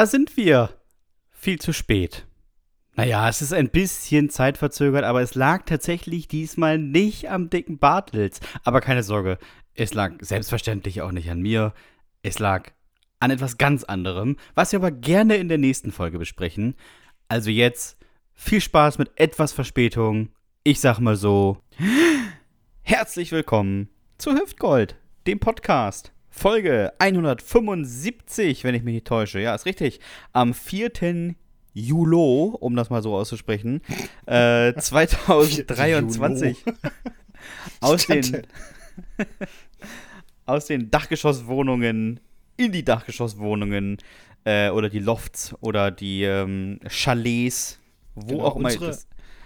Da sind wir. Viel zu spät. Naja, es ist ein bisschen zeitverzögert, aber es lag tatsächlich diesmal nicht am dicken Bartels. Aber keine Sorge, es lag selbstverständlich auch nicht an mir. Es lag an etwas ganz anderem, was wir aber gerne in der nächsten Folge besprechen. Also jetzt viel Spaß mit etwas Verspätung. Ich sag mal so: Herzlich willkommen zu Hüftgold, dem Podcast. Folge 175, wenn ich mich nicht täusche. Ja, ist richtig. Am 4. Juli, um das mal so auszusprechen, äh, 2023 aus den, aus den Dachgeschosswohnungen in die Dachgeschosswohnungen äh, oder die Lofts oder die ähm, Chalets, wo Genau, auch immer. unsere-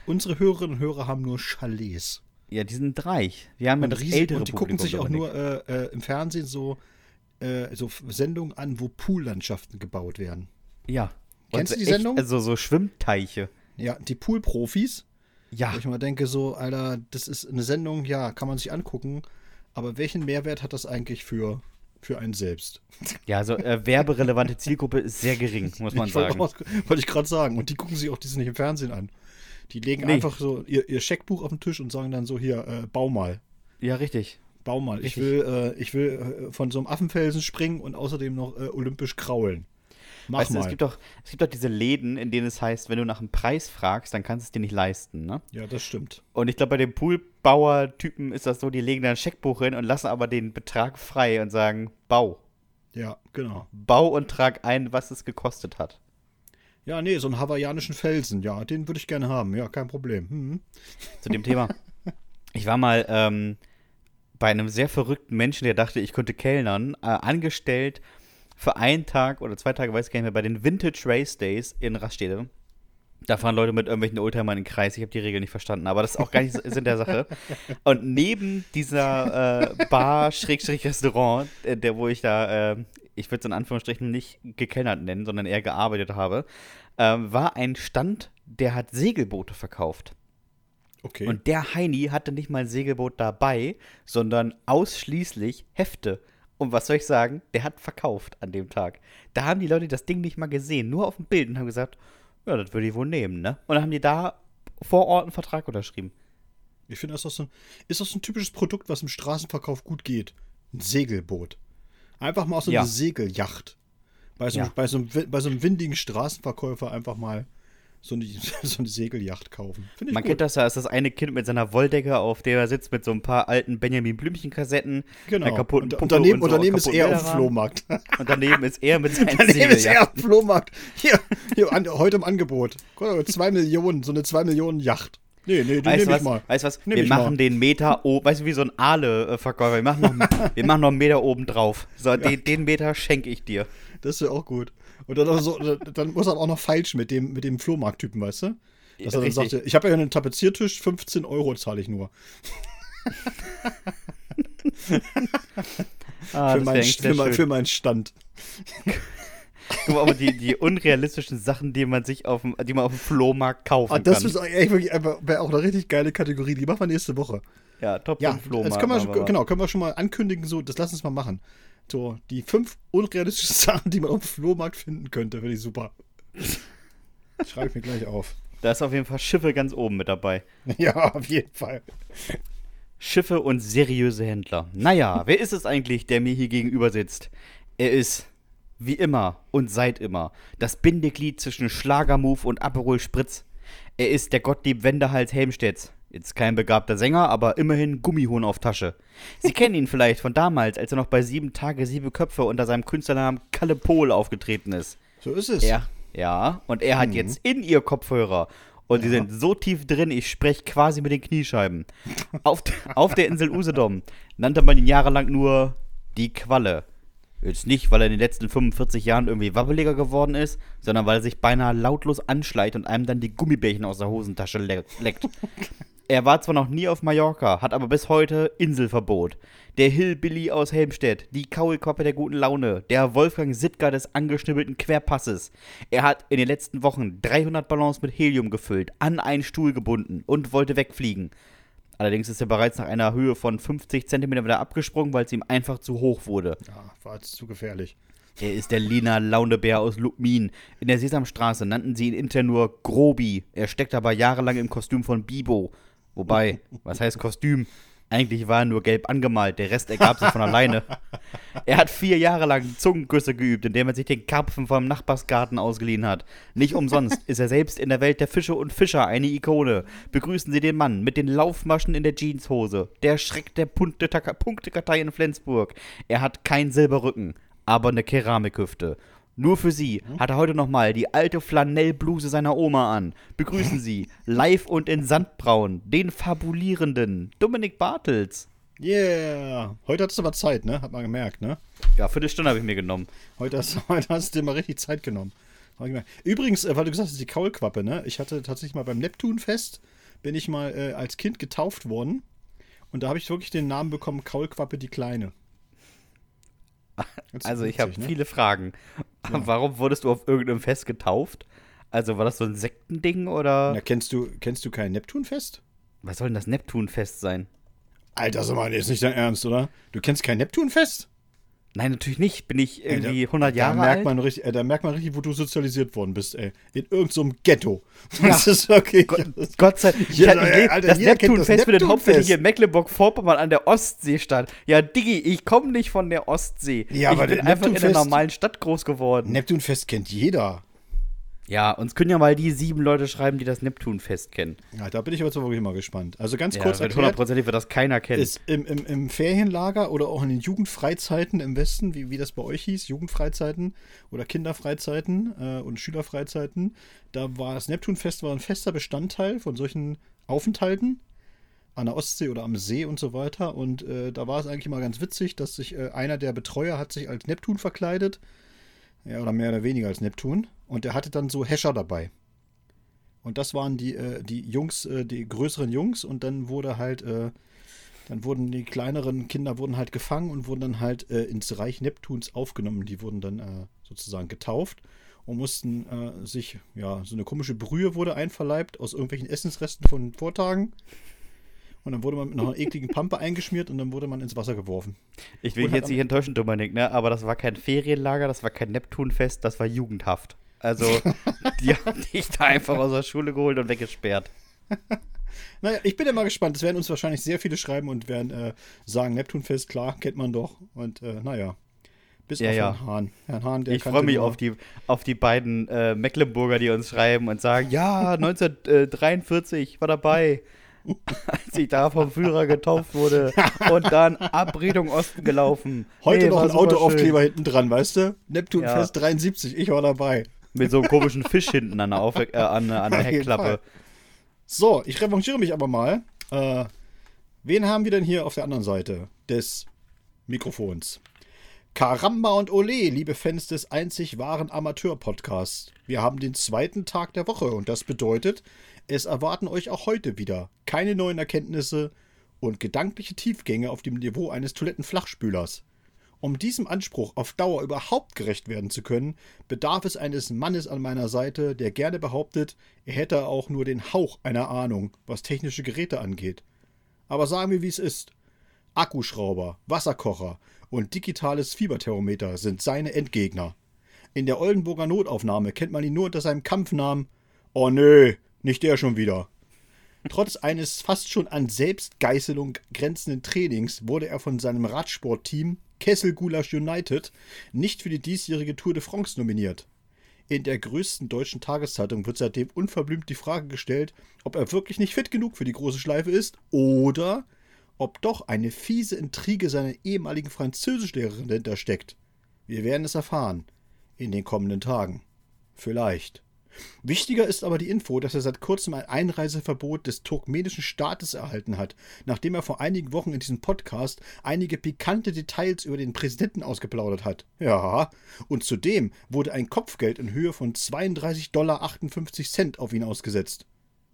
Unsere Hörerinnen und Hörer haben nur Chalets. Ja, die sind reich. Wir haben ja Und, das riesig, ältere und die gucken sich auch nur äh, äh, im Fernsehen so, äh, so Sendungen an, wo Poollandschaften gebaut werden. Ja. Kennst Und du die echt, Sendung? Also so Schwimmteiche. Ja, die Poolprofis. Ja. Wo ich mal denke, so, Alter, das ist eine Sendung, ja, kann man sich angucken, aber welchen Mehrwert hat das eigentlich für, für einen selbst? Ja, also äh, werberelevante Zielgruppe ist sehr gering, muss man ich sagen. Wollte ich gerade sagen. Und die gucken sich auch diese nicht im Fernsehen an. Die legen Nee. einfach so ihr, ihr Scheckbuch auf den Tisch und sagen dann so, hier, äh, bau mal. Ja, richtig. Bau mal. Ich Richtig. will, äh, ich will äh, von so einem Affenfelsen springen und außerdem noch äh, olympisch kraulen. Mach weißt du, mal. es gibt, doch, es gibt doch diese Läden, in denen es heißt, wenn du nach einem Preis fragst, dann kannst du es dir nicht leisten, ne? ja, das stimmt. Und ich glaube, bei den Poolbauer-Typen ist das so, die legen da ein Scheckbuch hin und lassen aber den Betrag frei und sagen, bau. Ja, genau. Bau und trag ein, was es gekostet hat. Ja, nee, so einen hawaiianischen Felsen, ja, den würde ich gerne haben. Ja, kein Problem. Hm. Zu dem Thema. Ich war mal ähm, bei einem sehr verrückten Menschen, der dachte, ich könnte Kellnern, äh, angestellt für einen Tag oder zwei Tage, weiß ich gar nicht mehr, bei den Vintage Race Days in Raststede. Da fahren Leute mit irgendwelchen Oldtimern in den Kreis. Ich habe die Regel nicht verstanden, aber das ist auch gar nicht Sinn der Sache. Und neben dieser äh, Bar, Schrägstrich Restaurant, äh, der, wo ich da, äh, ich würde es in Anführungsstrichen nicht gekellnert nennen, sondern eher gearbeitet habe, ähm, war ein Stand, der hat Segelboote verkauft. Okay. Und der Heini hatte nicht mal ein Segelboot dabei, sondern ausschließlich Hefte. Und was soll ich sagen? Der hat verkauft an dem Tag. Da haben die Leute das Ding nicht mal gesehen, nur auf dem Bild und haben gesagt, ja, das würde ich wohl nehmen, ne? Und dann haben die da vor Ort einen Vertrag unterschrieben. ich finde, das ist, so ist das ein typisches Produkt, was im Straßenverkauf gut geht. Ein Segelboot. Einfach mal so Ja. eine Segelyacht. Bei so, einem- Ja. bei, so einem, bei so einem windigen Straßenverkäufer einfach mal so eine, so eine Segelyacht kaufen. Man gut. kennt das ja, ist das eine Kind mit seiner Wolldecke, auf der er sitzt mit so ein paar alten Benjamin Blümchen-Kassetten, Genau. einer kaputten und, und Puppe daneben, und so daneben ist er auf dem. Flohmarkt. Und daneben ist er mit seinem daneben ist er Segeljacht. auf dem Flohmarkt. Hier, hier an, heute im Angebot. Zwei Millionen, so eine zwei Millionen Yacht. Nee, nee, die Weißt du nehme ich mal. Weißt du was? Nehm wir ich mal. machen den Meter oben, weißt du, wie so ein Aale-Verkäufer. Wir, machen noch- wir machen noch einen Meter oben drauf. So, den, den Meter schenke ich dir. Das wäre auch gut. Und dann, so, dann muss er auch noch feilschen mit dem, mit dem Flohmarkttypen, weißt du? Dass er dann Richtig. sagte, ich habe ja einen Tapeziertisch, 15 Euro zahle ich nur. Ah, für, meinen, für, mein, für meinen Stand. Guck mal, aber die, die unrealistischen Sachen, die man sich auf dem, die man auf dem Flohmarkt kaufen Ah, das kann. einfach- wäre auch eine richtig geile Kategorie. Die machen wir nächste Woche. ja, Top Ja, 5 Flohmarkt. das können wir, wir. genau, können wir schon mal ankündigen, so, das lass uns mal machen. So, die fünf unrealistischen Sachen, die man auf dem Flohmarkt finden könnte, finde ich super. Schreibe ich mir gleich auf. Da ist auf jeden Fall Schiffe ganz oben mit dabei. Ja, auf jeden Fall. Schiffe und seriöse Händler. Naja, wer ist es eigentlich, der mir hier gegenüber sitzt? Er ist, wie immer und seit immer, das Bindeglied zwischen Schlagermove und Aperol Spritz. Er ist der Gottlieb Wendehals Helmstedts. Jetzt kein begabter Sänger, aber immerhin Gummihuhn auf Tasche. Sie kennen ihn vielleicht von damals, als er noch bei Sieben Tage, Sieben Köpfe unter seinem Künstlernamen Kalle Pol aufgetreten ist. So ist es. Er, ja, und er hat jetzt in ihr Kopfhörer. Und die sind so tief drin, ich spreche quasi mit den Kniescheiben. Auf, auf der Insel Usedom nannte man ihn jahrelang nur die Qualle. Jetzt nicht, weil er in den letzten 45 Jahren irgendwie wabbeliger geworden ist, sondern weil er sich beinahe lautlos anschleicht und einem dann die Gummibärchen aus der Hosentasche le leckt. Er war zwar noch nie auf Mallorca, hat aber bis heute Inselverbot. Der Hillbilly aus Helmstedt, die Kaulquappe der guten Laune, der Wolfgang Sittger des angeschnibbelten Querpasses. Er hat in den letzten Wochen 300 Ballons mit Helium gefüllt, an einen Stuhl gebunden und wollte wegfliegen. Allerdings ist er bereits nach einer Höhe von 50 Zentimetern wieder abgesprungen, weil es ihm einfach zu hoch wurde. Ja, war jetzt zu gefährlich. Er ist der Lina Launebär aus Lubmin. In der Sesamstraße nannten sie ihn intern nur Grobi. Er steckt aber jahrelang im Kostüm von Bibo. Wobei, was heißt Kostüm? Eigentlich war er nur gelb angemalt, der Rest ergab sich von alleine. Er hat vier Jahre lang Zungengüsse geübt, indem er sich den Karpfen vom Nachbarsgarten ausgeliehen hat. Nicht umsonst ist er selbst in der Welt der Fische und Fischer eine Ikone. Begrüßen Sie den Mann mit den Laufmaschen in der Jeanshose. Der Schreck der Punktekartei in Flensburg. Er hat keinen Silberrücken, aber eine Keramikhüfte. Nur für Sie hat er heute nochmal die alte Flanellbluse seiner Oma an. Begrüßen Sie, live und in Sandbraun, den fabulierenden Dominik Bartels. Yeah. Heute hattest du aber Zeit, ne? Hat man gemerkt, ne? Ja, Viertelstunde habe ich mir genommen. Heute hast, heute hast du dir mal richtig Zeit genommen. Übrigens, äh, weil du gesagt hast, die Kaulquappe, ne? Ich hatte tatsächlich mal beim Neptunfest, bin ich mal äh, als Kind getauft worden. Und da habe ich wirklich den Namen bekommen, Kaulquappe die Kleine. Also ich habe ne? viele Fragen. Ja. Warum wurdest du auf irgendeinem Fest getauft? Also war das so ein Sektending oder? Na, kennst du, kennst du kein Neptunfest? Was soll denn das Neptunfest sein? Alter, sag mal, ist nicht dein Ernst, oder? Du kennst kein Neptunfest? Nein, natürlich nicht. Bin ich irgendwie ey, da, 100 Jahre da merkt alt? Man richtig, ey, da merkt man richtig, wo du sozialisiert worden bist, ey. In irgendeinem so Ghetto. Das ja. ist okay. Gott, Gott sei Dank. Ja, ich, Alter, das Neptunfest findet hauptsächlich in Mecklenburg-Vorpommern an der Ostsee statt. Ja, Diggi, ich komme nicht von der Ostsee. Ja, ich aber bin einfach in einer normalen Stadt groß geworden. Neptunfest kennt jeder. Ja, uns können ja mal die sieben Leute schreiben, die das Neptunfest kennen. Ja, da bin ich aber jetzt wirklich mal gespannt. Also ganz ja, kurz erklärt. Hundertprozentig wird das keiner kennen. Ist im, im, Im Ferienlager oder auch in den Jugendfreizeiten im Westen, wie, wie das bei euch hieß, Jugendfreizeiten oder Kinderfreizeiten äh, und Schülerfreizeiten, da war das Neptunfest war ein fester Bestandteil von solchen Aufenthalten an der Ostsee oder am See und so weiter. Und äh, da war es eigentlich immer ganz witzig, dass sich äh, einer der Betreuer hat sich als Neptun verkleidet. Ja, oder mehr oder weniger als Neptun und er hatte dann so Hescher dabei. Und das waren die, äh, die Jungs, äh, die größeren Jungs. Und dann wurde halt, äh, dann wurden die kleineren Kinder wurden halt gefangen und wurden dann halt äh, ins Reich Neptuns aufgenommen. Die wurden dann äh, sozusagen getauft und mussten äh, sich, ja, so eine komische Brühe wurde einverleibt aus irgendwelchen Essensresten von Vortagen. Und dann wurde man mit einer ekligen Pampe eingeschmiert und dann wurde man ins Wasser geworfen. Ich will jetzt nicht enttäuschen, Dominik, ne? aber das war kein Ferienlager, das war kein Neptunfest, das war Jugendhaft. Also, die haben dich da einfach aus der Schule geholt und weggesperrt. naja, ich bin ja mal gespannt. Es werden uns wahrscheinlich sehr viele schreiben und werden äh, sagen, Neptunfest, klar, kennt man doch. Und äh, naja, bis ja, auf ja. Herrn Hahn. Herrn Hahn ich freue mich auf die, auf die beiden äh, Mecklenburger, die uns schreiben und sagen, ja, 1943 war dabei. Als ich da vom Führer getauft wurde und dann ab Richtung Osten gelaufen. Heute nee, noch ein Autoaufkleber hinten dran, weißt du? Neptunfest ja. 73, ich war dabei. Mit so einem komischen Fisch hinten an der, Auf äh, an, an der Heckklappe. So, ich revanchiere mich aber mal. Äh, wen haben wir denn hier auf der anderen Seite des Mikrofons? Karamba und Ole, liebe Fans des einzig wahren Amateur-Podcasts. Wir haben den zweiten Tag der Woche und das bedeutet, es erwarten euch auch heute wieder keine neuen Erkenntnisse und gedankliche Tiefgänge auf dem Niveau eines Toilettenflachspülers. Um diesem Anspruch auf Dauer überhaupt gerecht werden zu können, bedarf es eines Mannes an meiner Seite, der gerne behauptet, er hätte auch nur den Hauch einer Ahnung, was technische Geräte angeht. Aber sagen wir, wie es ist. Akkuschrauber, Wasserkocher und digitales Fieberthermometer sind seine Endgegner. In der Oldenburger Notaufnahme kennt man ihn nur unter seinem Kampfnamen Oh nö, nicht der schon wieder. Trotz eines fast schon an Selbstgeißelung grenzenden Trainings wurde er von seinem Radsportteam Kessel Gulasch United nicht für die diesjährige Tour de France nominiert. In der größten deutschen Tageszeitung wird seitdem unverblümt die Frage gestellt, ob er wirklich nicht fit genug für die große Schleife ist oder ob doch eine fiese Intrige seiner ehemaligen Französischlehrerin dahinter steckt. Wir werden es erfahren in den kommenden Tagen. Vielleicht. Wichtiger ist aber die Info, dass er seit kurzem ein Einreiseverbot des turkmenischen Staates erhalten hat, nachdem er vor einigen Wochen in diesem Podcast einige pikante Details über den Präsidenten ausgeplaudert hat. Ja, und zudem wurde ein Kopfgeld in Höhe von 32,58 Dollar auf ihn ausgesetzt.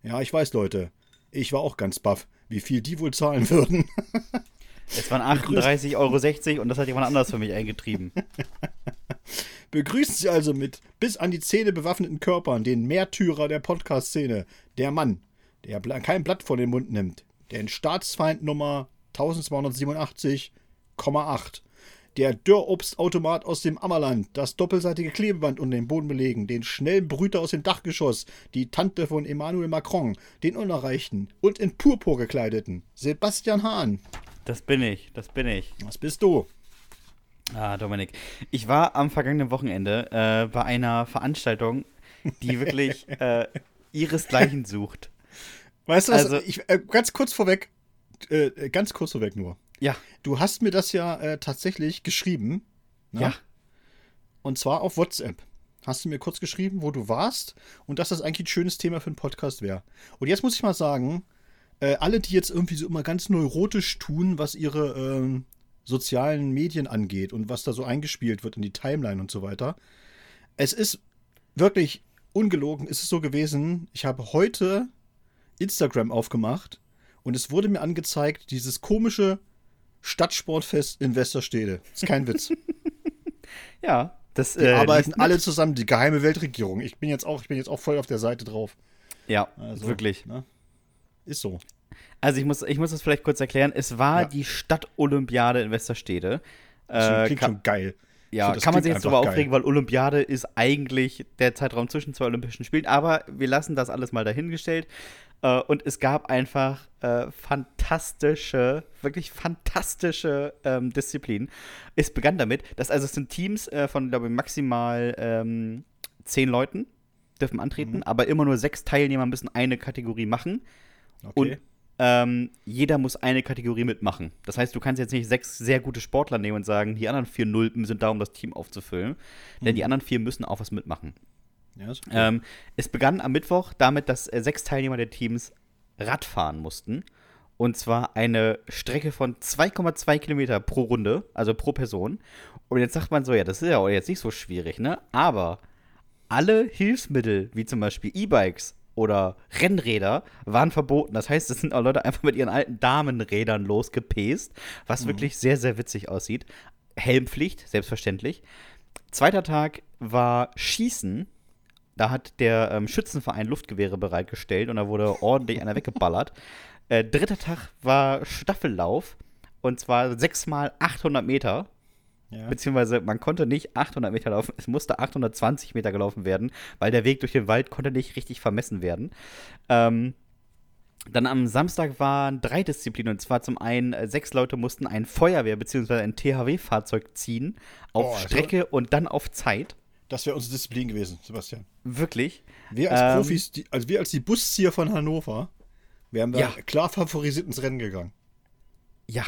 Ja, ich weiß, Leute. Ich war auch ganz baff, wie viel die wohl zahlen würden. es waren 38,60 Euro und das hat jemand anders für mich eingetrieben. Begrüßen Sie also mit bis an die Zähne bewaffneten Körpern den Märtyrer der Podcast-Szene, der Mann, der kein Blatt vor den Mund nimmt, den Staatsfeind Nummer 1287,8, Der Dörrobstautomat aus dem Ammerland, das doppelseitige Klebeband unter den Boden belegen, den schnellen Brüter aus dem Dachgeschoss, die Tante von Emmanuel Macron, den Unerreichten und in Purpur gekleideten Sebastian Hahn. Das bin ich, das bin ich. Was bist du? Ah, Dominik. Ich war am vergangenen Wochenende äh, bei einer Veranstaltung, die wirklich äh, ihresgleichen sucht. Weißt du was? Also- ich, äh, ganz kurz vorweg, äh, ganz kurz vorweg nur. Ja, Du hast mir das ja äh, tatsächlich geschrieben. ne? ja. Und zwar auf WhatsApp. Hast du mir kurz geschrieben, wo du warst und dass das eigentlich ein schönes Thema für einen Podcast wäre. Und jetzt muss ich mal sagen, äh, alle, die jetzt irgendwie so immer ganz neurotisch tun, was ihre ähm, sozialen Medien angeht und was da so eingespielt wird in die Timeline und so weiter. Es ist wirklich ungelogen, ist es so gewesen. Ich habe heute Instagram aufgemacht und es wurde mir angezeigt, dieses komische Stadtsportfest in Westerstede. Ist kein Witz. Ja, das Die äh, arbeiten alle zusammen, die geheime Weltregierung. Ich bin jetzt auch, ich bin jetzt auch voll auf der Seite drauf. Ja, Also, wirklich. Ne? Ist so. Also ich muss, ich muss das vielleicht kurz erklären. Es war Ja. die Stadtolympiade in Westerstede. Das Äh, klingt kann, schon geil. ja, das kann man sich jetzt darüber einfach aufregen, weil Olympiade ist eigentlich der Zeitraum zwischen zwei Olympischen Spielen. Aber wir lassen das alles mal dahingestellt. Äh, und es gab einfach äh, fantastische, wirklich fantastische ähm, Disziplinen. Es begann damit, dass also es sind Teams äh, von, glaube ich, maximal ähm, zehn Leuten dürfen antreten, Mhm. aber immer nur sechs Teilnehmer müssen eine Kategorie machen. Okay. Und ähm, jeder muss eine Kategorie mitmachen. Das heißt, du kannst jetzt nicht sechs sehr gute Sportler nehmen und sagen, die anderen vier Nulpen sind da, um das Team aufzufüllen. Denn die anderen vier müssen auch was mitmachen. ja, ist okay. Ähm, es begann am Mittwoch damit, dass äh, sechs Teilnehmer der Teams Rad fahren mussten. Und zwar eine Strecke von 2,2 Kilometer pro Runde, also pro Person. Und jetzt sagt man so, ja, das ist ja auch jetzt nicht so schwierig, ne? Aber alle Hilfsmittel, wie zum Beispiel E-Bikes oder Rennräder, waren verboten. Das heißt, es sind auch Leute einfach mit ihren alten Damenrädern losgepest, was wirklich sehr, sehr witzig aussieht. Helmpflicht, selbstverständlich. Zweiter Tag war Schießen. Da hat der ähm, Schützenverein Luftgewehre bereitgestellt und da wurde ordentlich einer weggeballert. Äh, dritter Tag war Staffellauf und zwar sechsmal 800 Meter. Ja. Beziehungsweise man konnte nicht 800 Meter laufen, es musste 820 Meter gelaufen werden, weil der Weg durch den Wald konnte nicht richtig vermessen werden. Ähm, dann am Samstag waren drei Disziplinen und zwar zum einen äh, sechs Leute mussten ein Feuerwehr- bzw. ein THW-Fahrzeug ziehen auf Oh, also- Strecke und dann auf Zeit. Das wäre unsere Disziplin gewesen, Sebastian. Wirklich. Wir als Ähm, Profis, die, also wir als die Buszieher von Hannover, wären da Ja. klar favorisiert ins Rennen gegangen. Ja,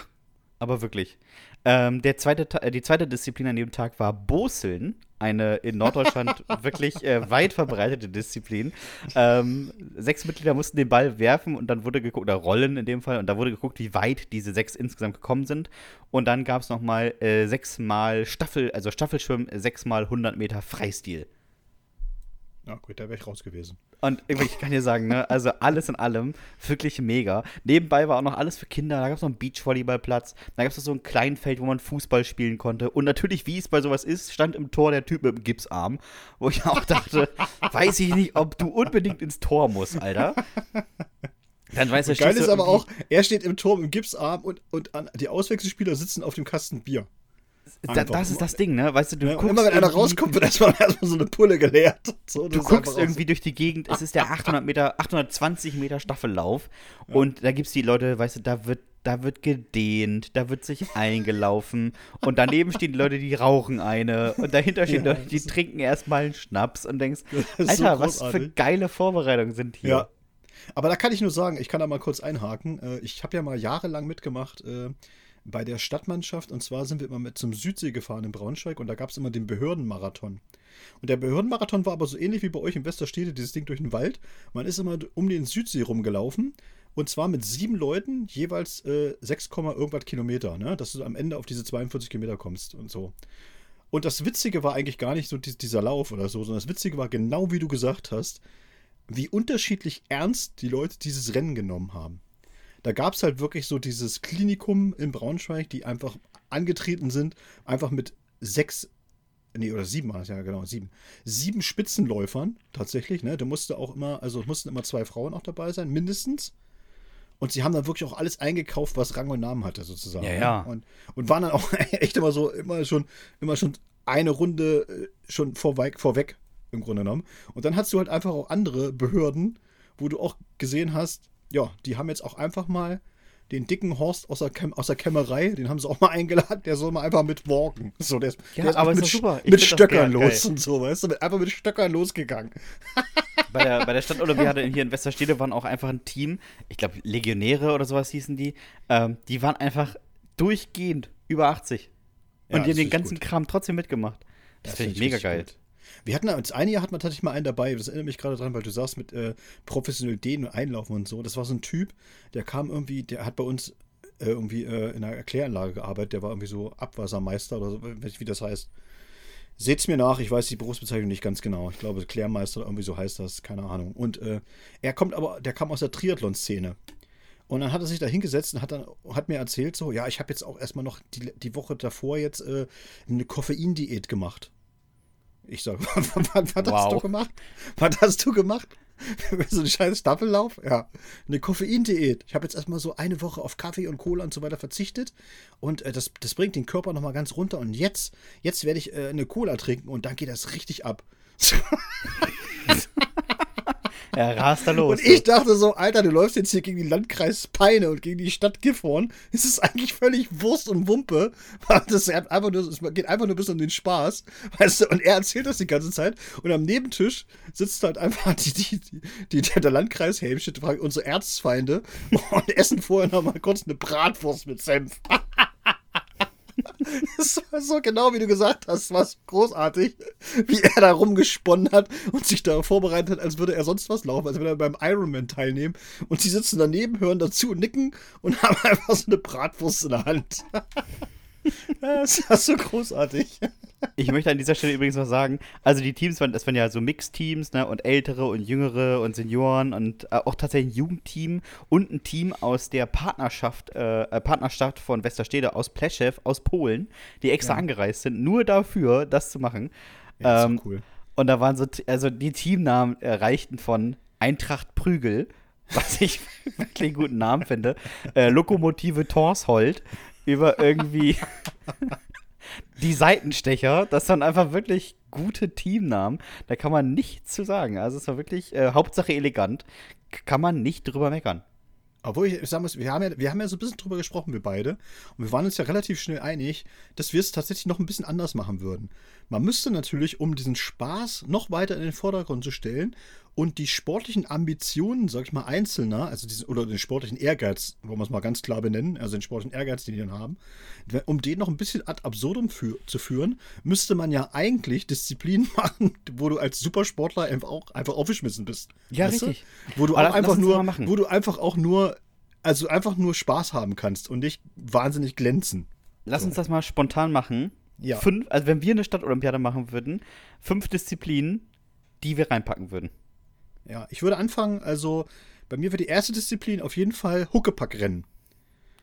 aber wirklich. Ähm, der zweite, Ta- äh, die zweite Disziplin an dem Tag war Boseln, eine in Norddeutschland wirklich äh, weit verbreitete Disziplin. Ähm, sechs Mitglieder mussten den Ball werfen und dann wurde geguckt, oder rollen in dem Fall, und da wurde geguckt, wie weit diese sechs insgesamt gekommen sind. Und dann gab es nochmal äh, sechsmal Staffel, also Staffelschwimmen, sechsmal 100 Meter Freistil. Ja, gut, da wäre ich raus gewesen. Und ich kann dir sagen, ne, also alles in allem wirklich mega. Nebenbei war auch noch alles für Kinder. Da gab es noch einen Beachvolleyballplatz. Da gab es so ein Kleinfeld, wo man Fußball spielen konnte. Und natürlich, wie es bei sowas ist, stand im Tor der Typ mit dem Gipsarm. Wo ich auch dachte, weiß ich nicht, ob du unbedingt ins Tor musst, Alter. Dann weiß er, Geil ist aber auch, er steht im Turm im Gipsarm und, und die Auswechselspieler sitzen auf dem Kasten Bier. Da, das ist das Ding, ne? Weißt du, du Ja, guckst immer wenn einer rauskommt, wird erstmal, erstmal so eine Pulle geleert. So, Du guckst irgendwie durch die Gegend, es ist der 800 Meter, 820 Meter Staffellauf und da gibt es die Leute, weißt du, da wird, da wird gedehnt, da wird sich eingelaufen und daneben stehen die Leute, die rauchen eine und dahinter stehen Ja, Leute, die trinken erstmal einen Schnaps und denkst, ist so Alter, was für geile Vorbereitungen sind hier. Ja. Aber da kann ich nur sagen, ich kann da mal kurz einhaken. Äh, Ich habe ja mal jahrelang mitgemacht äh, bei der Stadtmannschaft. Und zwar sind wir immer mit zum Südsee gefahren in Braunschweig und da gab es immer den Behördenmarathon. Und der Behördenmarathon war aber so ähnlich wie bei euch in Westerstede, dieses Ding durch den Wald. Man ist immer um den Südsee rumgelaufen. Und zwar mit sieben Leuten, jeweils äh, 6, irgendwas Kilometer, ne? dass du am Ende auf diese 42 Kilometer kommst und so. Und das Witzige war eigentlich gar nicht so dies- dieser Lauf oder so, sondern das Witzige war genau wie du gesagt hast, wie unterschiedlich ernst die Leute dieses Rennen genommen haben. Da gab es halt wirklich so dieses Klinikum in Braunschweig, die einfach angetreten sind, einfach mit sechs, nee, oder sieben war es ja, genau, sieben. Sieben Spitzenläufern tatsächlich, ne? Da musste auch immer, also mussten immer zwei Frauen auch dabei sein, mindestens. Und sie haben dann wirklich auch alles eingekauft, was Rang und Namen hatte, sozusagen. Ja, ja. Und, und waren dann auch echt immer so, immer schon, immer schon eine Runde äh, schon vorweg, vorweg, im Grunde genommen. Und dann hast du halt einfach auch andere Behörden, wo du auch gesehen hast, ja, die haben jetzt auch einfach mal den dicken Horst aus der, Käm aus der Kämmerei, den haben sie auch mal eingeladen, der soll mal einfach mit walken. So, der ist, Ja, der ist aber mit, ist super. Ich mit das Stöckern los geil. und so, weißt du, mit, einfach mit Stöckern losgegangen. Bei der, bei der Stadtolympiade hier in Westerstede waren auch einfach ein Team, ich glaube Legionäre oder sowas hießen die, ähm, die waren einfach durchgehend über 80. Ja, und die das haben den ganzen gut. Kram trotzdem mitgemacht. Das, finde ich mega geil. gut. Wir hatten das eine Jahr hat man tatsächlich mal einen dabei, das erinnert mich gerade dran, weil du sagst mit äh, professionell Dehnen und Einlaufen und so. Das war so ein Typ, der kam irgendwie, der hat bei uns äh, irgendwie äh, in einer Erkläranlage gearbeitet, der war irgendwie so Abwassermeister oder so, weiß nicht, wie das heißt. Seht's mir nach, ich weiß die Berufsbezeichnung nicht ganz genau. Ich glaube, Klärmeister oder irgendwie so heißt das, keine Ahnung. Und äh, er kommt aber, der kam aus der Triathlon-Szene. Und dann hat er sich da hingesetzt und hat, dann, hat mir erzählt, so, ja, ich habe jetzt auch erstmal noch die, die Woche davor jetzt äh, eine Koffeindiät gemacht. Ich sage, was, was, was hast Wow. du gemacht? Was hast du gemacht? so ein scheiß Staffellauf? Ja. Eine Koffeindiät. Ich habe jetzt erstmal so eine Woche auf Kaffee und Cola und so weiter verzichtet. Und äh, das, das bringt den Körper nochmal ganz runter. Und jetzt, jetzt werde ich äh, eine Cola trinken und dann geht das richtig ab. Er rast da los. Und ich dachte so, Alter, du läufst jetzt hier gegen den Landkreis Peine und gegen die Stadt Gifhorn. Es ist eigentlich völlig Wurst und Wumpe. Das einfach nur, es geht einfach nur bis um den Spaß. Weißt du, und er erzählt das die ganze Zeit. Und am Nebentisch sitzt halt einfach die, die, die, die der Landkreis Helmstedt, unsere Erzfeinde, und essen vorher noch mal kurz eine Bratwurst mit Senf. Das war so genau, wie du gesagt hast, was großartig, wie er da rumgesponnen hat und sich da vorbereitet hat, als würde er sonst was laufen, als würde er beim Ironman teilnehmen. Und sie sitzen daneben, hören dazu, nicken und haben einfach so eine Bratwurst in der Hand. Das war so großartig. Ich möchte an dieser Stelle übrigens noch sagen, also die Teams waren, das waren ja so Mixteams, ne, und ältere und jüngere und Senioren und äh, auch tatsächlich ein Jugendteam und ein Team aus der Partnerschaft, äh, äh, Partnerstadt von Westerstede aus Pleszew, aus Polen, die extra Ja. angereist sind, nur dafür, das zu machen. Ja, Ähm, ist doch cool. Und da waren so, also die Teamnamen äh, reichten von Eintracht Prügel, was ich wirklich einen guten Namen finde, äh, Lokomotive Torshold, über irgendwie die Seitenstecher. Das waren einfach wirklich gute Teamnamen. Da kann man nichts zu sagen. Also es war wirklich äh, Hauptsache elegant. Kann man nicht drüber meckern. Obwohl ich sagen muss, wir haben, ja, wir haben ja so ein bisschen drüber gesprochen, wir beide. Und wir waren uns ja relativ schnell einig, dass wir es tatsächlich noch ein bisschen anders machen würden. Man müsste natürlich, um diesen Spaß noch weiter in den Vordergrund zu stellen und die sportlichen Ambitionen, sag ich mal, Einzelner, also diesen, oder den sportlichen Ehrgeiz, wollen wir es mal ganz klar benennen, also den sportlichen Ehrgeiz, den die dann haben, um den noch ein bisschen ad absurdum für, zu führen, müsste man ja eigentlich Disziplinen machen, wo du als Supersportler einfach auch einfach aufgeschmissen bist. Ja, Weißt du? richtig. Wo du Aber auch einfach nur, wo du einfach auch nur, also einfach nur Spaß haben kannst und nicht wahnsinnig glänzen. Lass uns das mal spontan machen. Ja. Fünf, also wenn wir eine Stadtolympiade machen würden, fünf Disziplinen, die wir reinpacken würden. Ja, ich würde anfangen, also bei mir wäre die erste Disziplin auf jeden Fall Huckepackrennen.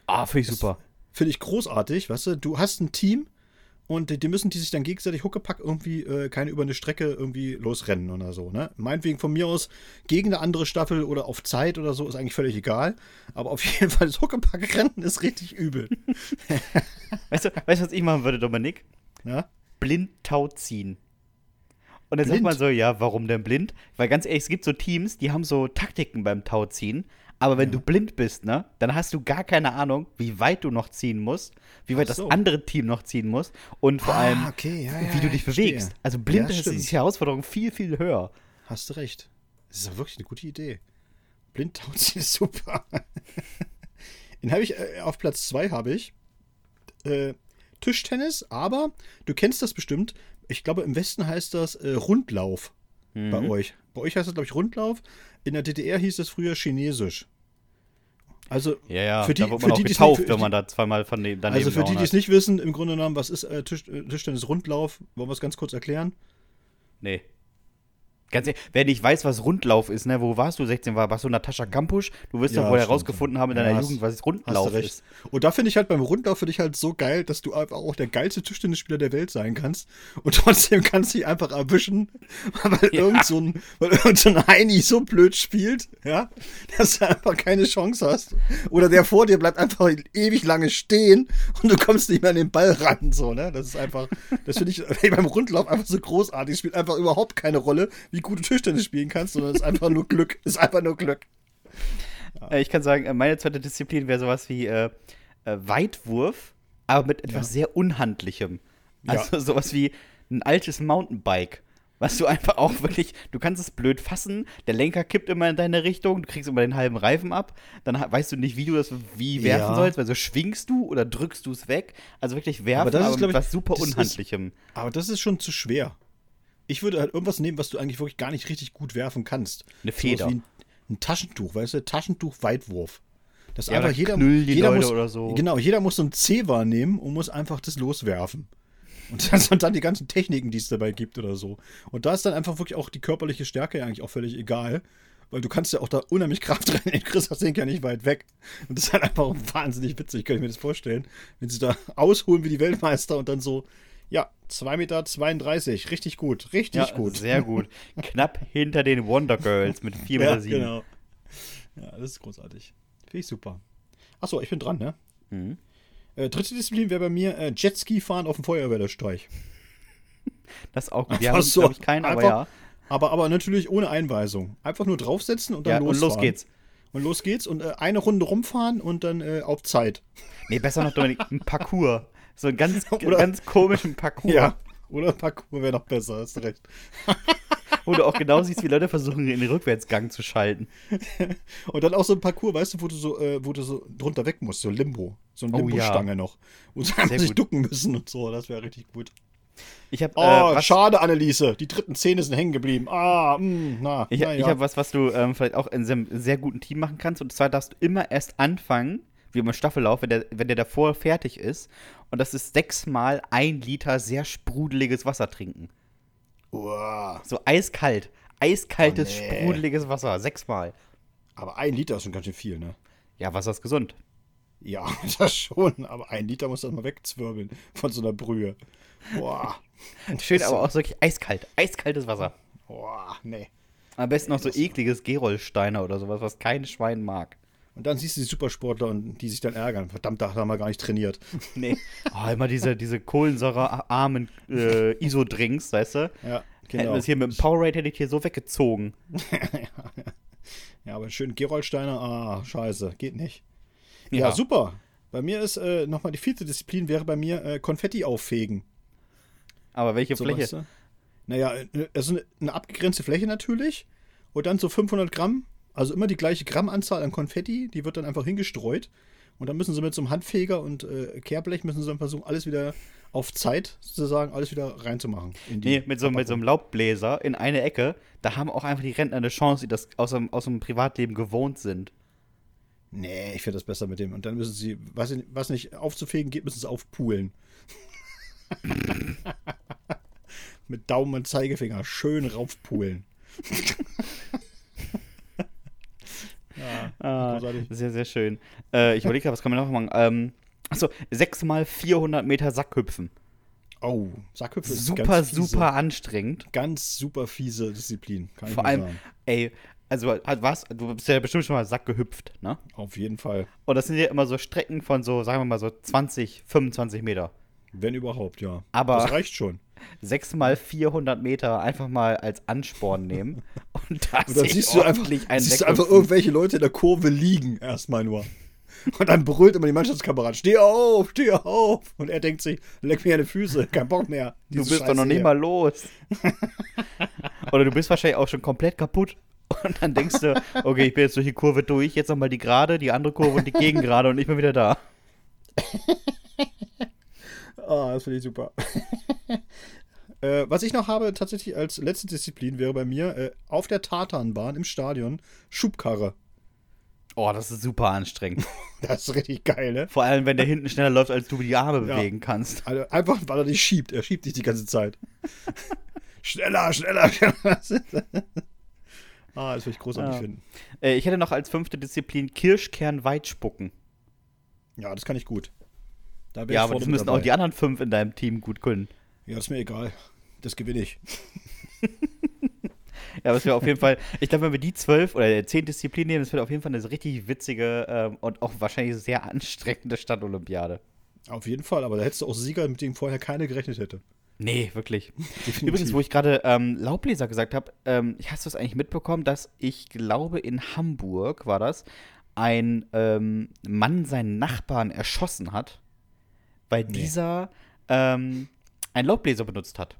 Ah, finde ich super. Finde ich großartig, weißt du, du hast ein Team und die, die müssen die sich dann gegenseitig Huckepack irgendwie äh, keine über eine Strecke irgendwie losrennen oder so, ne? Meinetwegen von mir aus gegen eine andere Staffel oder auf Zeit oder so, ist eigentlich völlig egal. Aber auf jeden Fall das Huckepackrennen ist richtig übel. Weißt du, weißt du, was ich machen würde, Dominik? Ja? blind Tau ziehen. Und dann sagt Blind? man so, ja, warum denn blind? Weil ganz ehrlich, es gibt so Teams, die haben so Taktiken beim Tauziehen. Aber wenn du blind bist, ne, dann hast du gar keine Ahnung, wie weit du noch ziehen musst, wie weit so. das andere Team noch ziehen muss und vor Ah, allem, okay, ja, ja, wie du ja, dich ich verstehe. bewegst. Also blind Ja, ist die Herausforderung viel, viel höher. Hast du recht. Das ist ja wirklich eine gute Idee. Blindtauziehen ist super. Den habe ich, äh, auf Platz 2 habe ich äh, Tischtennis, aber du kennst das bestimmt. Ich glaube, im Westen heißt das äh, Rundlauf bei Mhm. euch. Bei euch heißt das, glaube ich, Rundlauf. In der DDR hieß es früher Chinesisch. Also, Ja, ja, für die, da für man auch die, getauft, nicht- für wenn man da zweimal von neben, daneben also für die, die es nicht wissen, im Grunde genommen, was ist äh, Tisch, äh, Tischtennis Rundlauf? Wollen wir es ganz kurz erklären? Nee. Ganz ehrlich, wer nicht weiß, was Rundlauf ist, ne, wo warst du 16 war, warst du Natascha Kampusch? Du wirst Ja, doch wohl herausgefunden haben in Ja, deiner hast- Jugend, was Rundlauf ist. Und da finde ich halt beim Rundlauf für dich halt so geil, dass du einfach auch der geilste Tischtennisspieler der Welt sein kannst. Und trotzdem kannst du dich einfach erwischen, weil irgend so ein, weil irgend so ein Heini so blöd spielt, ja, dass du einfach keine Chance hast. Oder der vor dir bleibt einfach ewig lange stehen und du kommst nicht mehr an den Ball ran, so, ne? Das ist einfach, das finde ich beim Rundlauf einfach so großartig. Spielt einfach überhaupt keine Rolle, wie gut du Tischtennis spielen kannst, sondern es ist einfach nur Glück. Es ist einfach nur Glück. Äh, Ich kann sagen, äh, meine zweite Disziplin wäre sowas wie äh, äh, Weitwurf, aber mit etwas sehr Unhandlichem. Ja. Also sowas wie ein altes Mountainbike. Was du einfach auch wirklich, du kannst es blöd fassen, der Lenker kippt immer in deine Richtung, du kriegst immer den halben Reifen ab, dann weißt du nicht, wie du das wie werfen Ja. sollst, weil so schwingst du oder drückst du es weg. Also wirklich werfen, Aber aber, das ist, mit ich, was super das ist- Unhandlichem. Aber das ist schon zu schwer. Ich würde halt irgendwas nehmen, was du eigentlich wirklich gar nicht richtig gut werfen kannst. Eine Feder. Wie ein, ein Taschentuch, weißt du? Taschentuch-Weitwurf. Das Ja, einfach jeder, jeder Leute muss, oder so. Genau, jeder muss so ein C wahrnehmen und muss einfach das loswerfen. Und dann, und dann die ganzen Techniken, die es dabei gibt oder so. Und da ist dann einfach wirklich auch die körperliche Stärke ja eigentlich auch völlig egal. Weil du kannst ja auch da unheimlich Kraft rein. Den Chris das Ding ja nicht weit weg. Und das ist halt einfach wahnsinnig witzig, kann ich mir das vorstellen. Wenn sie da ausholen wie die Weltmeister und dann so, ja, 2,32 Meter, richtig gut, richtig Ja, gut. sehr gut. Knapp hinter den Wonder Girls mit 4,7 Ja, Meter. sieben. genau. Ja, das ist großartig. Finde ich super. Achso, ich bin dran, ne? Mhm. Äh, dritte Disziplin wäre bei mir äh, Jetski fahren auf dem Feuerwehrsteig. Das ist auch gut. Wir haben, so, glaube ich, keinen, aber ja. Aber, aber natürlich ohne Einweisung. Einfach nur draufsetzen und dann ja und losfahren. los geht's. Und los geht's und äh, eine Runde rumfahren und dann äh, auf Zeit. Nee, besser noch, Dominik, ein Parcours. So einen ganz, Oder- ganz komischen Parcours. Ja. Oder Parcours wäre noch besser, hast du recht. Wo du auch genau siehst, wie Leute versuchen, in den Rückwärtsgang zu schalten. Und dann auch so ein Parcours, weißt du, wo du so, äh, wo du so drunter weg musst, so Limbo. So eine Oh, Limbo-Stange noch. Wo sie Sehr sich ducken müssen und so. Das wäre richtig gut. Ich habe Oh, äh, schade, Anneliese. Die dritten Zähne sind hängen geblieben. Ah, mh, na, ich, na ich ja. hab was, was du ähm, vielleicht auch in einem sehr guten Team machen kannst. Und zwar darfst du immer erst anfangen, wie im Staffellauf, wenn der, wenn der davor fertig ist. Und das ist sechsmal ein Liter sehr sprudeliges Wasser trinken. Uah. So eiskalt. Eiskaltes, Oh, nee. sprudeliges Wasser. Sechsmal. Aber ein Liter ist schon ganz schön viel, ne? Ja, Wasser ist gesund. Ja, das schon. Aber ein Liter muss das mal wegzwirbeln von so einer Brühe. Boah. Schön, aber auch wirklich eiskalt. Eiskaltes Wasser. Boah, nee. Am besten noch so ekliges Gerolsteiner oder sowas, was kein Schwein mag. Und dann siehst du die Supersportler und die sich dann ärgern. Verdammt, da haben wir gar nicht trainiert. Nee. Oh, immer diese, diese kohlensäurearmen äh, Isodrinks, weißt du? Ja, Hätten genau. wir es hier mit dem Powerade hätte ich hier so weggezogen. Ja, aber schön Gerolsteiner, ah, scheiße, geht nicht. Ja, super. Bei mir ist äh, nochmal die vierte Disziplin wäre bei mir äh, Konfetti auffegen. Aber welche So, Fläche? weißt du? Naja, äh, also eine, eine abgegrenzte Fläche natürlich. Und dann so 500 Gramm, also immer die gleiche Grammanzahl an Konfetti, die wird dann einfach hingestreut. Und dann müssen sie mit so einem Handfeger und äh, Kehrblech müssen sie dann versuchen, alles wieder auf Zeit sozusagen, alles wieder reinzumachen. in die Nee, mit so, mit so einem Laubbläser in eine Ecke. Da haben auch einfach die Rentner eine Chance, die das aus dem, aus dem Privatleben gewohnt sind. Nee, ich finde das besser mit dem. Und dann müssen sie, was, was nicht aufzufegen geht, müssen sie aufpulen. mit Daumen und Zeigefinger schön raufpulen. ja, großartig. sehr, sehr schön. Äh, ich überlege gerade, was kann man noch machen? Ähm, achso, 6 mal 400 Meter Sackhüpfen. Oh, Sackhüpfen ist Super, super anstrengend. Ganz super fiese Disziplin. Kann ich Vor allem, sagen. ey, also was, du bist ja bestimmt schon mal Sack gehüpft, ne? Auf jeden Fall. Und das sind ja immer so Strecken von so, sagen wir mal so 20, 25 Meter. Wenn überhaupt, ja. Aber- das reicht schon. 6 mal 400 Meter einfach mal als Ansporn nehmen. Und da Und dann siehst du einfach, einen siehst du einfach irgendwelche Leute in der Kurve liegen, erstmal nur. Und dann brüllt immer die Mannschaftskamerad, steh auf, steh auf. Und er denkt sich, leck mir an die Füße, kein Bock mehr. Du bist doch noch Scheiße nicht hier. mal los. Oder du bist wahrscheinlich auch schon komplett kaputt. Und dann denkst du, okay, ich bin jetzt durch die Kurve durch, jetzt nochmal die gerade, die andere Kurve und die Gegengerade und ich bin wieder da. Ah, das finde ich super. Äh, was ich noch habe, tatsächlich als letzte Disziplin, wäre bei mir äh, auf der Tatanbahn im Stadion Schubkarre. Oh, das ist super anstrengend. Das ist richtig geil, ne? Vor allem, wenn der hinten schneller läuft, als du die Arme Ja. bewegen kannst. Also einfach, weil er dich schiebt. Er schiebt dich die ganze Zeit. Schneller, schneller, schneller. ah, das würde ich großartig Ja. finden. Äh, ich hätte noch als fünfte Disziplin Kirschkern weitspucken. Ja, das kann ich gut. Da Ja, aber das müssen dabei. auch die anderen fünf in deinem Team gut können. Ja, ist mir egal. Das gewinne ich. Ja, aber es wäre auf jeden Fall, ich glaube, wenn wir die zwölf oder zehn Disziplinen nehmen, das wird auf jeden Fall eine richtig witzige ähm, und auch wahrscheinlich sehr anstrengende Stadtolympiade. Auf jeden Fall, aber da hättest du auch Sieger, mit dem vorher keiner gerechnet hätte. Nee, wirklich. Definitiv. Übrigens, wo ich gerade ähm, Laubbläser gesagt habe, ähm, hast du es eigentlich mitbekommen, dass ich glaube, in Hamburg war das, ein ähm, Mann seinen Nachbarn erschossen hat, weil Nee. dieser ähm, einen Laubbläser benutzt hat.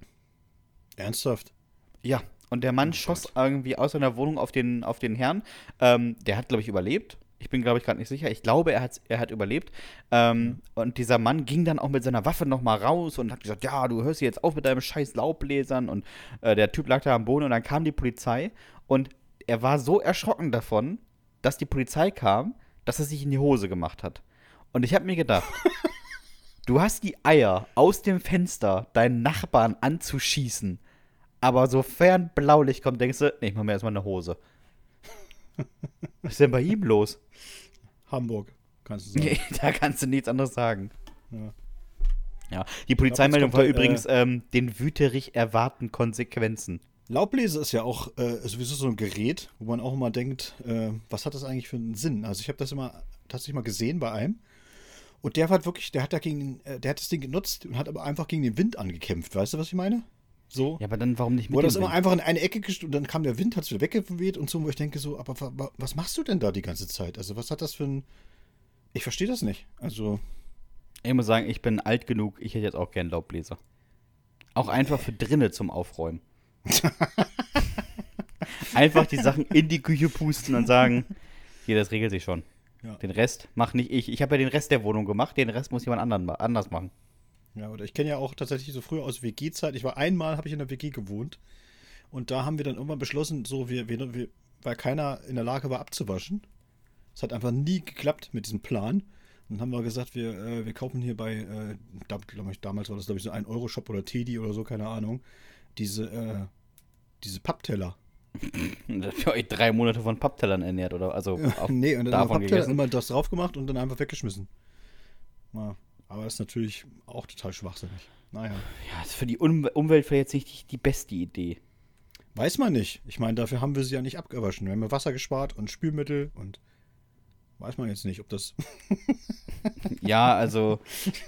Ernsthaft? Ja, und der Mann Oh schoss Gott. irgendwie aus seiner Wohnung auf den, auf den Herrn. Ähm, der hat, glaube ich, überlebt. Ich bin, glaube ich, gerade nicht sicher. Ich glaube, er hat, er hat überlebt. Ähm, Und dieser Mann ging dann auch mit seiner Waffe nochmal raus und hat gesagt, ja, du hörst jetzt auf mit deinem scheiß Laubbläsern. Und äh, der Typ lag da am Boden und dann kam die Polizei. Und er war so erschrocken davon, dass die Polizei kam, dass er sich in die Hose gemacht hat. Und ich habe mir gedacht, du hast die Eier, aus dem Fenster deinen Nachbarn anzuschießen. Aber sofern Blaulicht kommt, denkst du, nee, ich mach mir erstmal eine Hose. Was ist denn bei ihm los? Hamburg, kannst du sagen. Nee, da kannst du nichts anderes sagen. Ja. Ja, die Polizeimeldung war der, übrigens ähm, den Wüterich erwarten Konsequenzen. Laubbläser ist ja auch äh, sowieso so ein Gerät, wo man auch immer denkt, äh, was hat das eigentlich für einen Sinn? Also ich habe das immer tatsächlich mal gesehen bei einem. Und der hat wirklich, der hat dagegen, äh, der hat das Ding genutzt und hat aber einfach gegen den Wind angekämpft. Weißt du, was ich meine? So. Ja, aber dann warum nicht mit Wo er das immer einfach in eine Ecke gestellt und dann kam der Wind, hat es wieder weggeweht und so, wo ich denke so, aber wa- wa- was machst du denn da die ganze Zeit? Also was hat das für ein. Ich verstehe das nicht. Also, Ich muss sagen, ich bin alt genug, ich hätte jetzt auch gern Laubbläser. Auch einfach für drinnen zum Aufräumen. einfach die Sachen in die Küche pusten und sagen, hier, das regelt sich schon. Ja. Den Rest mach nicht ich. Ich habe ja den Rest der Wohnung gemacht, den Rest muss jemand anderen, anders machen. ja, oder ich kenne ja auch tatsächlich so früher aus WG-Zeit. Ich war einmal, habe ich in der WG gewohnt. Und da haben wir dann irgendwann beschlossen, so, wir, wir, wir, weil keiner in der Lage war abzuwaschen. Es hat einfach nie geklappt mit diesem Plan. Und dann haben wir gesagt, wir, äh, wir kaufen hier bei, äh, ich, damals war das, glaube ich, so ein Euro-Shop oder Teddy oder so, keine Ahnung, diese, äh, diese Pappteller. Habt ihr euch drei Monate von Papptellern ernährt, oder? Also auf, nee, und dann davon gegessen? immer das drauf gemacht und dann einfach weggeschmissen. Ja, aber das ist natürlich auch total schwachsinnig. Naja. Ja, ist für die um Umwelt vielleicht jetzt nicht die, die beste Idee. Weiß man nicht. Ich meine, dafür haben wir sie ja nicht abgewaschen. Wir haben ja Wasser gespart und Spülmittel und weiß man jetzt nicht, ob das. Ja, also,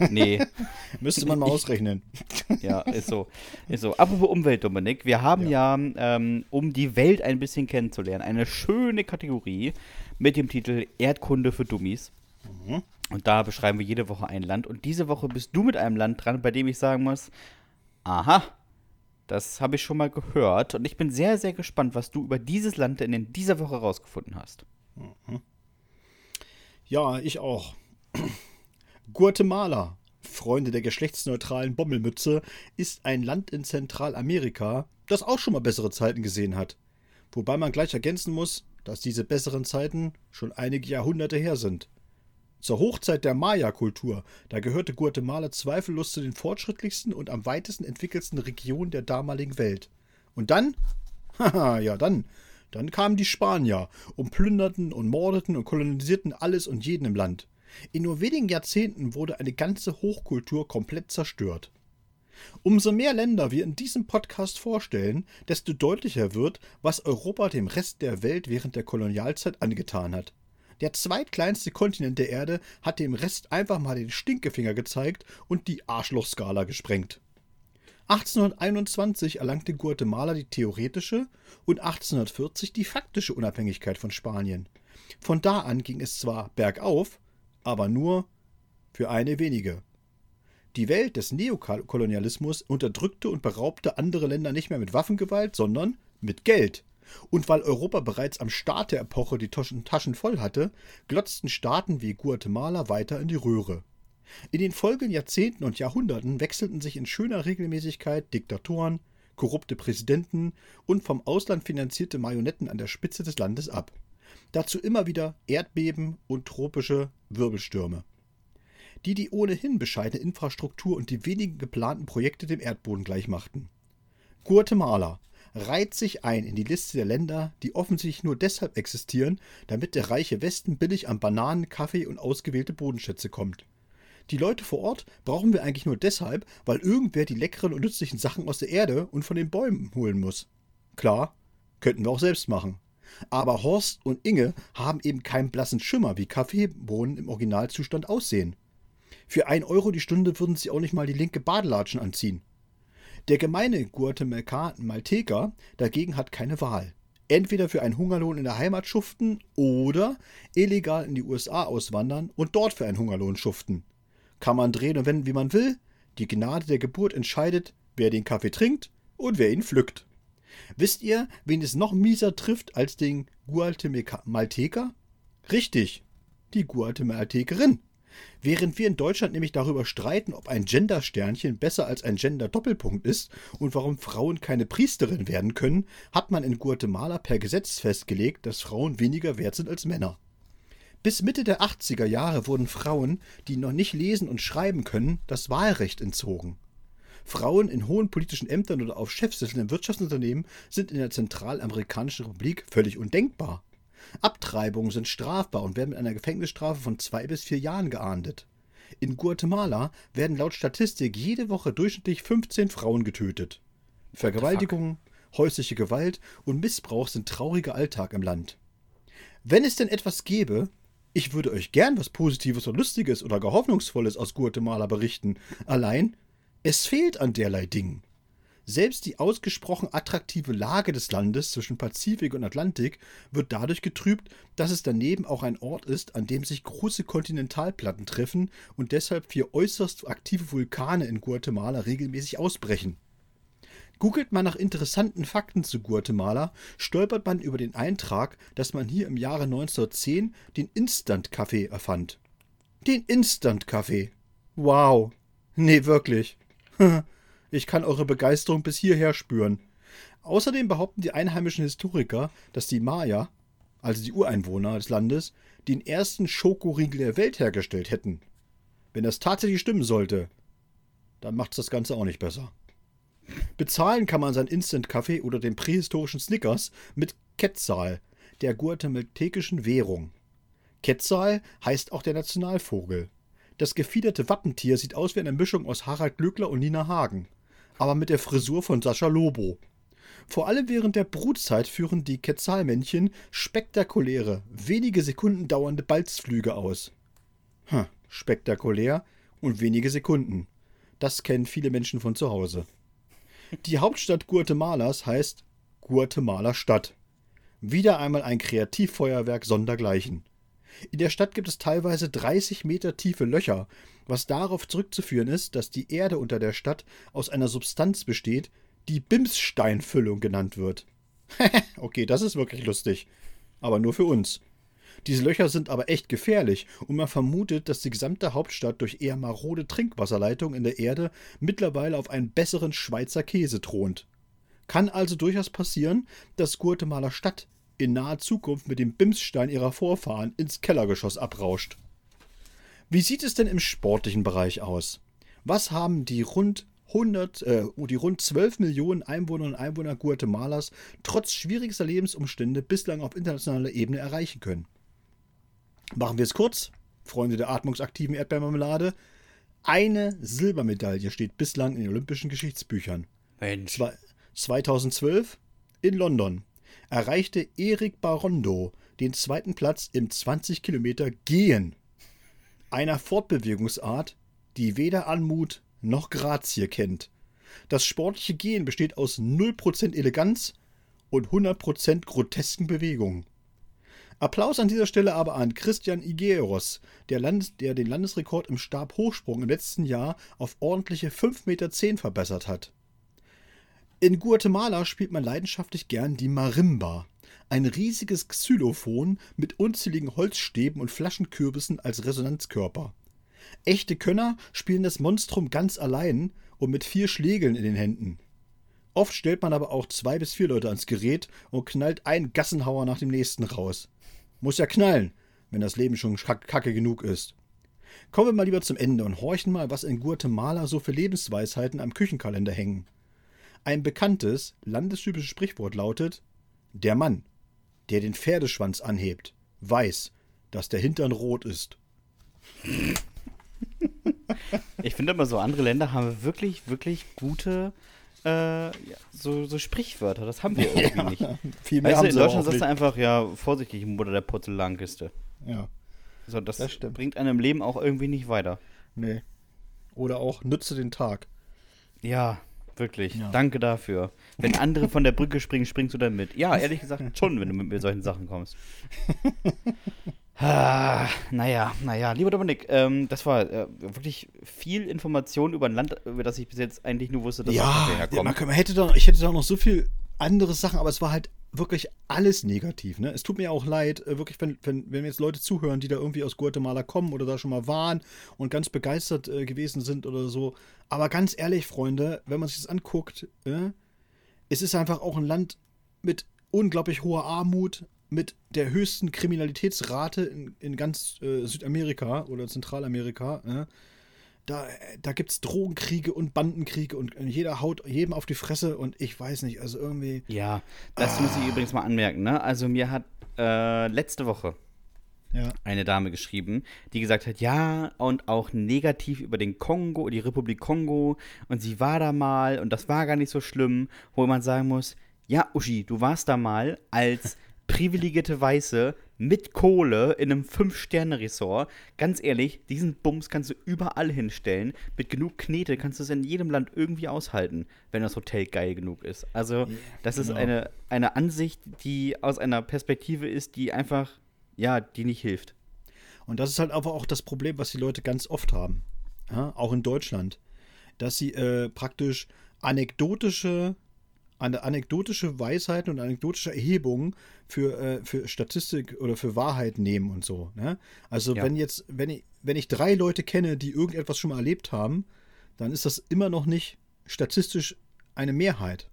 nee. Müsste man mal ausrechnen. Ja, ist so. Ist so. Apropos Umwelt, Dominik, wir haben ja, ähm, um die Welt ein bisschen kennenzulernen, eine schöne Kategorie mit dem Titel Erdkunde für Dummies. Mhm. Und da beschreiben wir jede Woche ein Land. Und diese Woche bist du mit einem Land dran, bei dem ich sagen muss, aha, das habe ich schon mal gehört. Und ich bin sehr, sehr gespannt, was du über dieses Land denn in dieser Woche rausgefunden hast. Ja, ich auch. Guatemala, Freunde der geschlechtsneutralen Bommelmütze, ist ein Land in Zentralamerika, das auch schon mal bessere Zeiten gesehen hat. Wobei man gleich ergänzen muss, dass diese besseren Zeiten schon einige Jahrhunderte her sind. Zur Hochzeit der Maya-Kultur, da gehörte Guatemala zweifellos zu den fortschrittlichsten und am weitesten entwickelsten Regionen der damaligen Welt. Und dann? Haha, ja dann. Dann kamen die Spanier und plünderten und mordeten und kolonisierten alles und jeden im Land. In nur wenigen Jahrzehnten wurde eine ganze Hochkultur komplett zerstört. Umso mehr Länder wir in diesem Podcast vorstellen, desto deutlicher wird, was Europa dem Rest der Welt während der Kolonialzeit angetan hat. Der zweitkleinste Kontinent der Erde hat dem Rest einfach mal den Stinkefinger gezeigt und die Arschlochskala gesprengt. 1821 erlangte Guatemala die theoretische und 1840 die faktische Unabhängigkeit von Spanien. Von da an ging es zwar bergauf, aber nur für eine wenige. Die Welt des Neokolonialismus unterdrückte und beraubte andere Länder nicht mehr mit Waffengewalt, sondern mit Geld. Und weil Europa bereits am Start der Epoche die Taschen, voll hatte, glotzten Staaten wie Guatemala weiter in die Röhre. In den folgenden Jahrzehnten und Jahrhunderten wechselten sich in schöner Regelmäßigkeit Diktatoren, korrupte Präsidenten und vom Ausland finanzierte Marionetten an der Spitze des Landes ab. Dazu immer wieder Erdbeben und tropische Wirbelstürme, die die ohnehin bescheidene Infrastruktur und die wenigen geplanten Projekte dem Erdboden gleichmachten. Guatemala reiht sich ein in die Liste der Länder, die offensichtlich nur deshalb existieren, damit der reiche Westen billig an Bananen, Kaffee und ausgewählte Bodenschätze kommt. Die Leute vor Ort brauchen wir eigentlich nur deshalb, weil irgendwer die leckeren und nützlichen Sachen aus der Erde und von den Bäumen holen muss. Klar, könnten wir auch selbst machen. Aber Horst und Inge haben eben keinen blassen Schimmer, wie Kaffeebohnen im Originalzustand aussehen. Für ein Euro die Stunde würden sie auch nicht mal die linke Badelatschen anziehen. Der gemeine Guatemalteker dagegen hat keine Wahl. Entweder für einen Hungerlohn in der Heimat schuften oder illegal in die USA auswandern und dort für einen Hungerlohn schuften. Kann man drehen und wenden, wie man will. Die Gnade der Geburt entscheidet, wer den Kaffee trinkt und wer ihn pflückt. Wisst ihr, wen es noch mieser trifft als den Guatemalteker? Richtig, die Guatemaltekerin. Während wir in Deutschland nämlich darüber streiten, ob ein Gender-Sternchen besser als ein Gender-Doppelpunkt ist und warum Frauen keine Priesterin werden können, hat man in Guatemala per Gesetz festgelegt, dass Frauen weniger wert sind als Männer. Bis Mitte der 80er Jahre wurden Frauen, die noch nicht lesen und schreiben können, das Wahlrecht entzogen. Frauen in hohen politischen Ämtern oder auf Chefsitteln in Wirtschaftsunternehmen sind in der Zentralamerikanischen Republik völlig undenkbar. Abtreibungen sind strafbar und werden mit einer Gefängnisstrafe von zwei bis vier Jahren geahndet. In Guatemala werden laut Statistik jede Woche durchschnittlich 15 Frauen getötet. Vergewaltigungen, häusliche Gewalt und Missbrauch sind trauriger Alltag im Land. Wenn es denn etwas gäbe, ich würde euch gern was Positives oder Lustiges oder gar Hoffnungsvolles aus Guatemala berichten. Allein, es fehlt an derlei Dingen. Selbst die ausgesprochen attraktive Lage des Landes zwischen Pazifik und Atlantik wird dadurch getrübt, dass es daneben auch ein Ort ist, an dem sich große Kontinentalplatten treffen und deshalb vier äußerst aktive Vulkane in Guatemala regelmäßig ausbrechen. Googelt man nach interessanten Fakten zu Guatemala, stolpert man über den Eintrag, dass man hier im Jahre 1910 den Instant-Kaffee erfand. Den Instant-Kaffee. Wow. Nee, wirklich. Ich kann eure Begeisterung bis hierher spüren. Außerdem behaupten die einheimischen Historiker, dass die Maya, also die Ureinwohner des Landes, den ersten Schokoriegel der Welt hergestellt hätten. Wenn das tatsächlich stimmen sollte, dann macht es das Ganze auch nicht besser. Bezahlen kann man sein Instant-Kaffee oder den prähistorischen Snickers mit Quetzal, der guatemaltekischen Währung. Quetzal heißt auch der Nationalvogel. Das gefiederte Wappentier sieht aus wie eine Mischung aus Harald Glöckler und Nina Hagen aber mit der Frisur von Sascha Lobo. Vor allem während der Brutzeit führen die Quetzalmännchen spektakuläre, wenige Sekunden dauernde Balzflüge aus. Hm, spektakulär und wenige Sekunden. Das kennen viele Menschen von zu Hause. Die Hauptstadt Guatemalas heißt Guatemala Stadt. Wieder einmal ein Kreativfeuerwerk sondergleichen. In der Stadt gibt es teilweise 30 Meter tiefe Löcher, was darauf zurückzuführen ist, dass die Erde unter der Stadt aus einer Substanz besteht, die Bimssteinfüllung genannt wird. okay, das ist wirklich lustig. Aber nur für uns. Diese Löcher sind aber echt gefährlich und man vermutet, dass die gesamte Hauptstadt durch eher marode Trinkwasserleitungen in der Erde mittlerweile auf einen besseren Schweizer Käse thront. Kann also durchaus passieren, dass Guatemala Stadt in naher Zukunft mit dem Bimsstein ihrer Vorfahren ins Kellergeschoss abrauscht. Wie sieht es denn im sportlichen Bereich aus? Was haben die rund 100, äh, die rund 12 Millionen Einwohner und Einwohner Guatemalas trotz schwierigster Lebensumstände bislang auf internationaler Ebene erreichen können? Machen wir es kurz, Freunde der atmungsaktiven Erdbeermarmelade. Eine Silbermedaille steht bislang in den olympischen Geschichtsbüchern. Mensch. 2012 in London erreichte Erik Barondo den zweiten Platz im 20 Kilometer Gehen. Einer Fortbewegungsart, die weder Anmut noch Grazie kennt. Das sportliche Gehen besteht aus 0% Eleganz und 100% grotesken Bewegungen. Applaus an dieser Stelle aber an Christian Igueros, der, Landes-, der den Landesrekord im Stabhochsprung im letzten Jahr auf ordentliche 5,10 Meter verbessert hat. In Guatemala spielt man leidenschaftlich gern die Marimba, ein riesiges Xylophon mit unzähligen Holzstäben und Flaschenkürbissen als Resonanzkörper. Echte Könner spielen das Monstrum ganz allein und mit vier Schlägeln in den Händen. Oft stellt man aber auch zwei bis vier Leute ans Gerät und knallt einen Gassenhauer nach dem nächsten raus. Muss ja knallen, wenn das Leben schon kacke genug ist. Kommen wir mal lieber zum Ende und horchen mal, was in Guatemala so für Lebensweisheiten am Küchenkalender hängen. Ein bekanntes, landestypisches Sprichwort lautet: Der Mann, der den Pferdeschwanz anhebt, weiß, dass der Hintern rot ist. Ich finde immer so, andere Länder haben wirklich, wirklich gute äh, ja, so, so Sprichwörter. Das haben wir irgendwie nicht. Viel mehr Weißt du, in Deutschland sagst du einfach, ja, vorsichtig, Mutter der Porzellankiste. Ja, So, das, Das bringt einem im Leben auch irgendwie nicht weiter. nee. Oder auch nütze den Tag. Ja, wirklich. Ja. Danke dafür. Wenn andere von der Brücke springen, springst du dann mit. Ja, ehrlich gesagt schon, wenn du mit mir solchen Sachen kommst. ah, naja, naja. Lieber Dominik, ähm, das war äh, wirklich viel Information über ein Land, über das ich bis jetzt eigentlich nur wusste, dass das Ja, ja herkommt. man, kann- man hätte da, ich hätte da noch so viel andere Sachen, aber es war halt wirklich alles negativ. Ne? Es tut mir auch leid, äh, wirklich, wenn, wenn, wenn jetzt Leute zuhören, die da irgendwie aus Guatemala kommen oder da schon mal waren und ganz begeistert äh, gewesen sind oder so. Aber ganz ehrlich, Freunde, wenn man sich das anguckt, äh, es ist einfach auch ein Land mit unglaublich hoher Armut, mit der höchsten Kriminalitätsrate in, in ganz äh, Südamerika oder Zentralamerika. Äh. Da, da gibt es Drogenkriege und Bandenkriege und jeder haut jedem auf die Fresse und ich weiß nicht, also irgendwie. Ja, das muss ich übrigens mal anmerken. Ne? Also mir hat äh, letzte Woche Ja. eine Dame geschrieben, die gesagt hat, ja, und auch negativ über den Kongo, die Republik Kongo, und sie war da mal und das war gar nicht so schlimm, wo man sagen muss, ja, Uschi, du warst da mal als privilegierte Weiße mit Kohle in einem Fünf-Sterne-Resort. Ganz ehrlich, diesen Bums kannst du überall hinstellen. Mit genug Knete kannst du es in jedem Land irgendwie aushalten, wenn das Hotel geil genug ist. Also, das ist genau. eine, eine Ansicht, die aus einer Perspektive ist, die einfach, ja, die nicht hilft. Und das ist halt aber auch das Problem, was die Leute ganz oft haben. Ja, auch in Deutschland. Dass sie äh, praktisch anekdotische, anekdotische Weisheiten und anekdotische Erhebungen für, äh, für Statistik oder für Wahrheit nehmen und so. Ne? Also Ja. wenn jetzt, wenn ich, wenn ich drei Leute kenne, die irgendetwas schon mal erlebt haben, dann ist das immer noch nicht statistisch eine Mehrheit.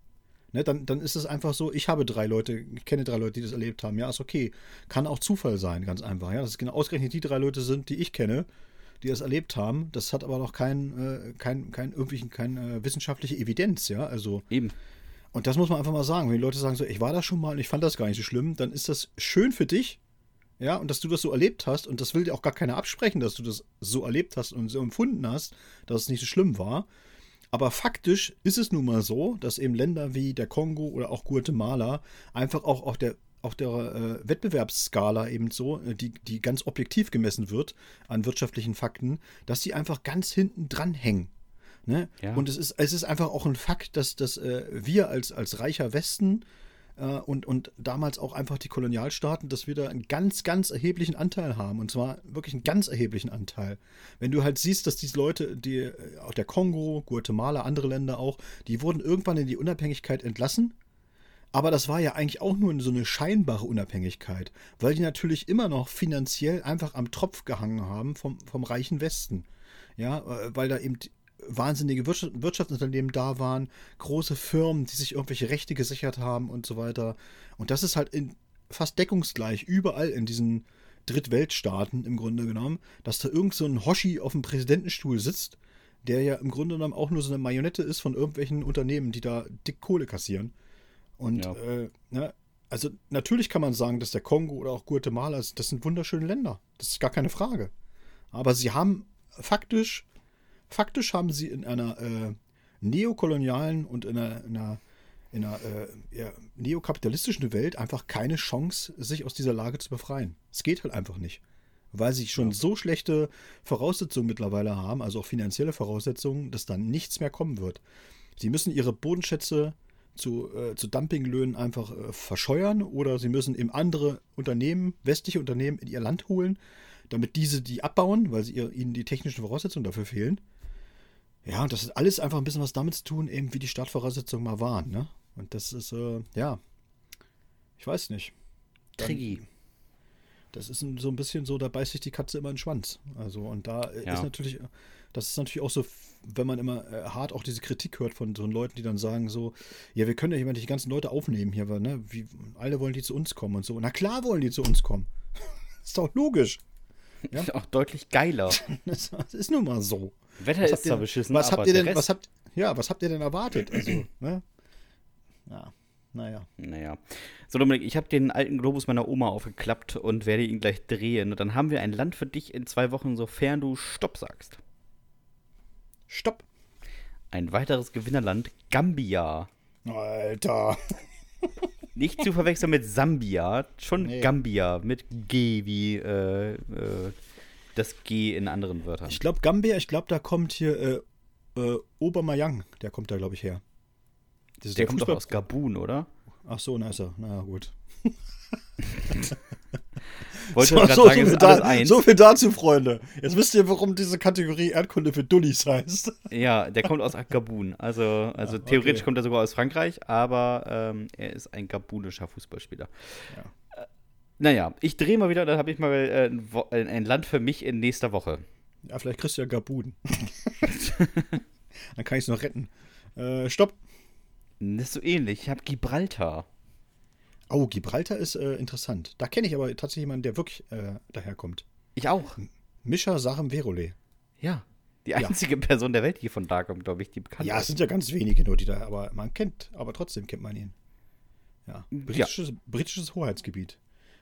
Ne, dann, dann ist es einfach so, ich habe drei Leute, ich kenne drei Leute, die das erlebt haben. Ja, ist okay. Kann auch Zufall sein, ganz einfach. Ja, dass es genau ausgerechnet die drei Leute sind, die ich kenne, die das erlebt haben. Das hat aber noch kein, äh, kein, kein, irgendwelchen, keine äh, wissenschaftliche Evidenz, ja. Also, Eben. Und das muss man einfach mal sagen. Wenn die Leute sagen so, ich war da schon mal und ich fand das gar nicht so schlimm, dann ist das schön für dich, ja, und dass du das so erlebt hast, und das will dir auch gar keiner absprechen, dass du das so erlebt hast und so empfunden hast, dass es nicht so schlimm war. Aber faktisch ist es nun mal so, dass eben Länder wie der Kongo oder auch Guatemala einfach auch auf der, auf der äh, Wettbewerbsskala eben so, äh, die, die ganz objektiv gemessen wird an wirtschaftlichen Fakten, dass die einfach ganz hinten dran hängen. Ne? Ja. Und es ist, es ist einfach auch ein Fakt, dass, dass äh, wir als, als reicher Westen äh, und, und damals auch einfach die Kolonialstaaten, dass wir da einen ganz, ganz erheblichen Anteil haben. Und zwar wirklich einen ganz erheblichen Anteil. Wenn du halt siehst, dass diese Leute, die, äh, auch der Kongo, Guatemala, andere Länder auch, die wurden irgendwann in die Unabhängigkeit entlassen. Aber das war ja eigentlich auch nur so eine scheinbare Unabhängigkeit, weil die natürlich immer noch finanziell einfach am Tropf gehangen haben vom, vom reichen Westen. Ja, äh, weil da eben wahnsinnige Wirtschaft, Wirtschaftsunternehmen da waren, große Firmen, die sich irgendwelche Rechte gesichert haben und so weiter. Und das ist halt in, fast deckungsgleich überall in diesen Drittweltstaaten im Grunde genommen, dass da irgend so ein Hoshi auf dem Präsidentenstuhl sitzt, der ja im Grunde genommen auch nur so eine Marionette ist von irgendwelchen Unternehmen, die da dick Kohle kassieren. Und Ja. äh, ne, also natürlich kann man sagen, dass der Kongo oder auch Guatemala, das sind wunderschöne Länder. Das ist gar keine Frage. Aber sie haben faktisch, faktisch haben sie in einer äh, neokolonialen und in einer, in einer, in einer äh, ja, neokapitalistischen Welt einfach keine Chance, sich aus dieser Lage zu befreien. Es geht halt einfach nicht. Weil sie schon so schlechte Voraussetzungen mittlerweile haben, also auch finanzielle Voraussetzungen, dass dann nichts mehr kommen wird. Sie müssen ihre Bodenschätze zu, äh, zu Dumpinglöhnen einfach äh, verscheuern oder sie müssen eben andere Unternehmen, westliche Unternehmen in ihr Land holen, damit diese die abbauen, weil sie ihr, ihnen die technischen Voraussetzungen dafür fehlen. Ja, und das hat alles einfach ein bisschen was damit zu tun, eben wie die Startvoraussetzungen mal waren. Ne? Und das ist, äh, ja, ich weiß nicht. Dann- Triggy. Das ist so ein bisschen so, da beißt sich die Katze immer in den Schwanz. Also, und da äh, Ja. ist natürlich, das ist natürlich auch so, wenn man immer äh, hart auch diese Kritik hört von so Leuten, die dann sagen so, ja, wir können ja jemand die ganzen Leute aufnehmen hier, weil, ne, wie, alle wollen die zu uns kommen und so. Na klar wollen die zu uns kommen. ist doch logisch. Ja. Ist auch deutlich geiler. Das ist nun mal so. Wetter Was ist habt ihr, zwar beschissen, was habt ihr denn, was habt, ja, was habt ihr denn erwartet? Also, ne? naja. Naja. So, Dominik, ich habe den alten Globus meiner Oma aufgeklappt und werde ihn gleich drehen. Und dann haben wir ein Land für dich in zwei Wochen, sofern du Stopp sagst. Stopp. Ein weiteres Gewinnerland, Gambia. Alter. Nicht zu verwechseln mit Sambia, schon Nee. Gambia mit G wie äh, äh, das G in anderen Wörtern. Ich glaube, Gambia, ich glaube, da kommt hier äh, äh, Obermayang. Der kommt da, glaube ich, her. Ist Der kommt doch aus Gabun, oder? Ach so, na ist er. Na ja, gut. Wollte so, so, sagen, so, viel da, so viel dazu, Freunde. Jetzt wisst ihr, warum diese Kategorie Erdkunde für Dullis heißt. Ja, der kommt aus Gabun. Also, also Ja, okay. theoretisch kommt er sogar aus Frankreich, aber ähm, er ist ein gabunischer Fußballspieler. Ja. Äh, naja, ich drehe mal wieder, dann habe ich mal äh, ein, Wo- ein Land für mich in nächster Woche. Ja, vielleicht kriegst du ja Gabun. Dann kann ich es noch retten. Äh, stopp. Das ist so ähnlich. Ich habe Gibraltar. Oh, Gibraltar ist äh, interessant. Da kenne ich aber tatsächlich jemanden, der wirklich äh, daherkommt. Ich auch. Mischa Sarem Verole. Ja. Die Ja. einzige Person der Welt, die von da kommt, glaube ich, die bekannt Ja, es sind ja ganz wenige nur, die da, aber man kennt, aber trotzdem kennt man ihn. Ja. Britisches, britisches Hoheitsgebiet,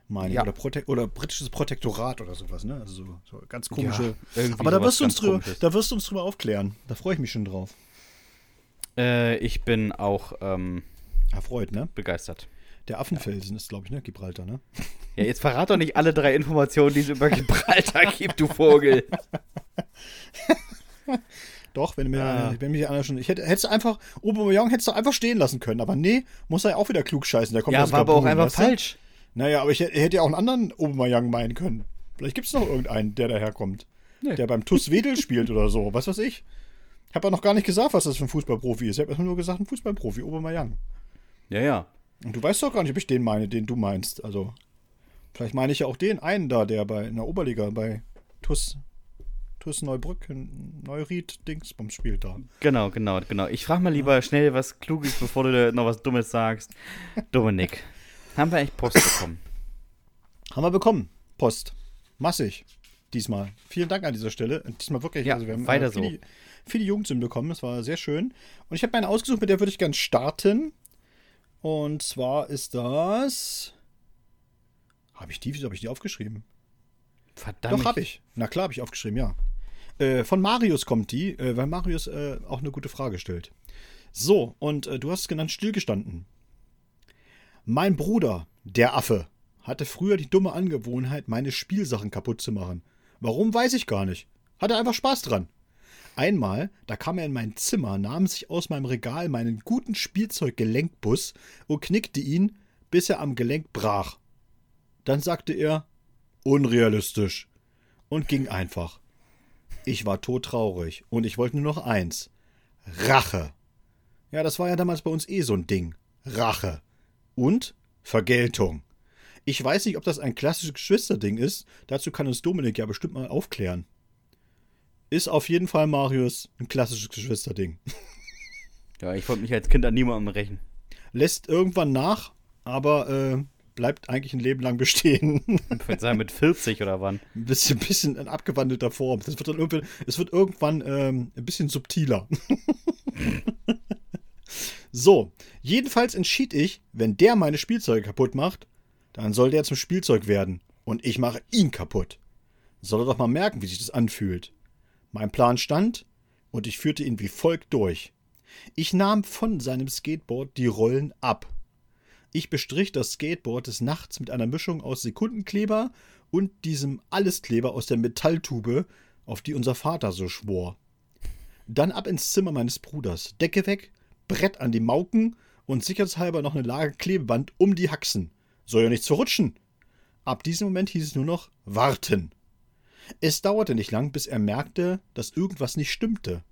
meine. Ja. Oder, Prote oder britisches Protektorat oder sowas, ne? Also so, so ganz komische. Ja, aber da wirst, du uns drüber, Komisches. da wirst du uns drüber aufklären. Da freue ich mich schon drauf. Äh, ich bin auch ähm, Erfreut, ne? begeistert. Der Affenfelsen ist, glaube ich, ne? Gibraltar, ne? Ja, jetzt verrat doch nicht alle drei Informationen, die es über Gibraltar gibt, du Vogel. Doch, wenn mir, Ah. wenn mich einer schon. Ich hätte du einfach, Aubameyang hättest du einfach stehen lassen können, aber nee, muss er ja auch wieder klug scheißen. Der kommt Ja, war aber auch einfach weißt du? falsch. Naja, aber ich hätte, ja auch einen anderen Aubameyang meinen können. Vielleicht gibt es noch irgendeinen, der daherkommt. Nee. Der beim TuS Wedel spielt oder so. Was weiß ich. Ich habe ja noch gar nicht gesagt, was das für ein Fußballprofi ist. Ich habe erstmal nur gesagt, ein Fußballprofi, Aubameyang. Ja, ja. Und du weißt doch gar nicht, ob ich den meine, den du meinst. Also, vielleicht meine ich ja auch den einen da, der bei in der Oberliga bei TuS, TuS Neubrücken, Neuried, Dingsbums spielt da. Genau, genau, genau. Ich frage mal lieber schnell was Kluges, bevor du noch was Dummes sagst. Dominik, haben wir eigentlich Post bekommen? Haben wir bekommen. Post. Massig. Diesmal. Vielen Dank an dieser Stelle. Und Diesmal wirklich. Ja, also wir haben weiter äh, viele, so. viele Jugendsünden bekommen. Das war sehr schön. Und ich habe meine ausgesucht, mit der würde ich gern starten. Und zwar ist das. Habe ich die? Wieso habe ich die aufgeschrieben? Verdammt. Doch, habe ich. Na klar, habe ich aufgeschrieben, ja. Äh, von Marius kommt die, äh, weil Marius äh, auch eine gute Frage stellt. So, und äh, du hast es genannt, stillgestanden. Mein Bruder, der Affe, hatte früher die dumme Angewohnheit, meine Spielsachen kaputt zu machen. Warum, weiß ich gar nicht. Hatte einfach Spaß dran. Einmal, da kam er in mein Zimmer, nahm sich aus meinem Regal meinen guten Spielzeuggelenkbus und knickte ihn, bis er am Gelenk brach. Dann sagte er, unrealistisch, und ging einfach. Ich war todtraurig und ich wollte nur noch eins. Rache. Ja, das war ja damals bei uns eh so ein Ding. Rache. Und Vergeltung. Ich weiß nicht, ob das ein klassisches Geschwisterding ist. Dazu kann uns Dominik ja bestimmt mal aufklären. Ist auf jeden Fall, Marius, ein klassisches Geschwisterding. Ja, ich wollte mich als Kind an niemandem rächen. Lässt irgendwann nach, aber äh, bleibt eigentlich ein Leben lang bestehen. Ich würde sagen, mit 40 oder wann. ein bisschen, bisschen in abgewandelter Form. Das wird dann irgendwann, es wird irgendwann ähm, ein bisschen subtiler. so, jedenfalls entschied ich, wenn der meine Spielzeuge kaputt macht, dann soll der zum Spielzeug werden und ich mache ihn kaputt. Soll er doch mal merken, wie sich das anfühlt. Mein Plan stand und ich führte ihn wie folgt durch. Ich nahm von seinem Skateboard die Rollen ab. Ich bestrich das Skateboard des Nachts mit einer Mischung aus Sekundenkleber und diesem Alleskleber aus der Metalltube, auf die unser Vater so schwor. Dann ab ins Zimmer meines Bruders, Decke weg, Brett an die Mauken und sicherheitshalber noch eine Lage Klebeband um die Haxen. Soll ja nichts verrutschen. Ab diesem Moment hieß es nur noch warten. Es dauerte nicht lang, bis er merkte, dass irgendwas nicht stimmte.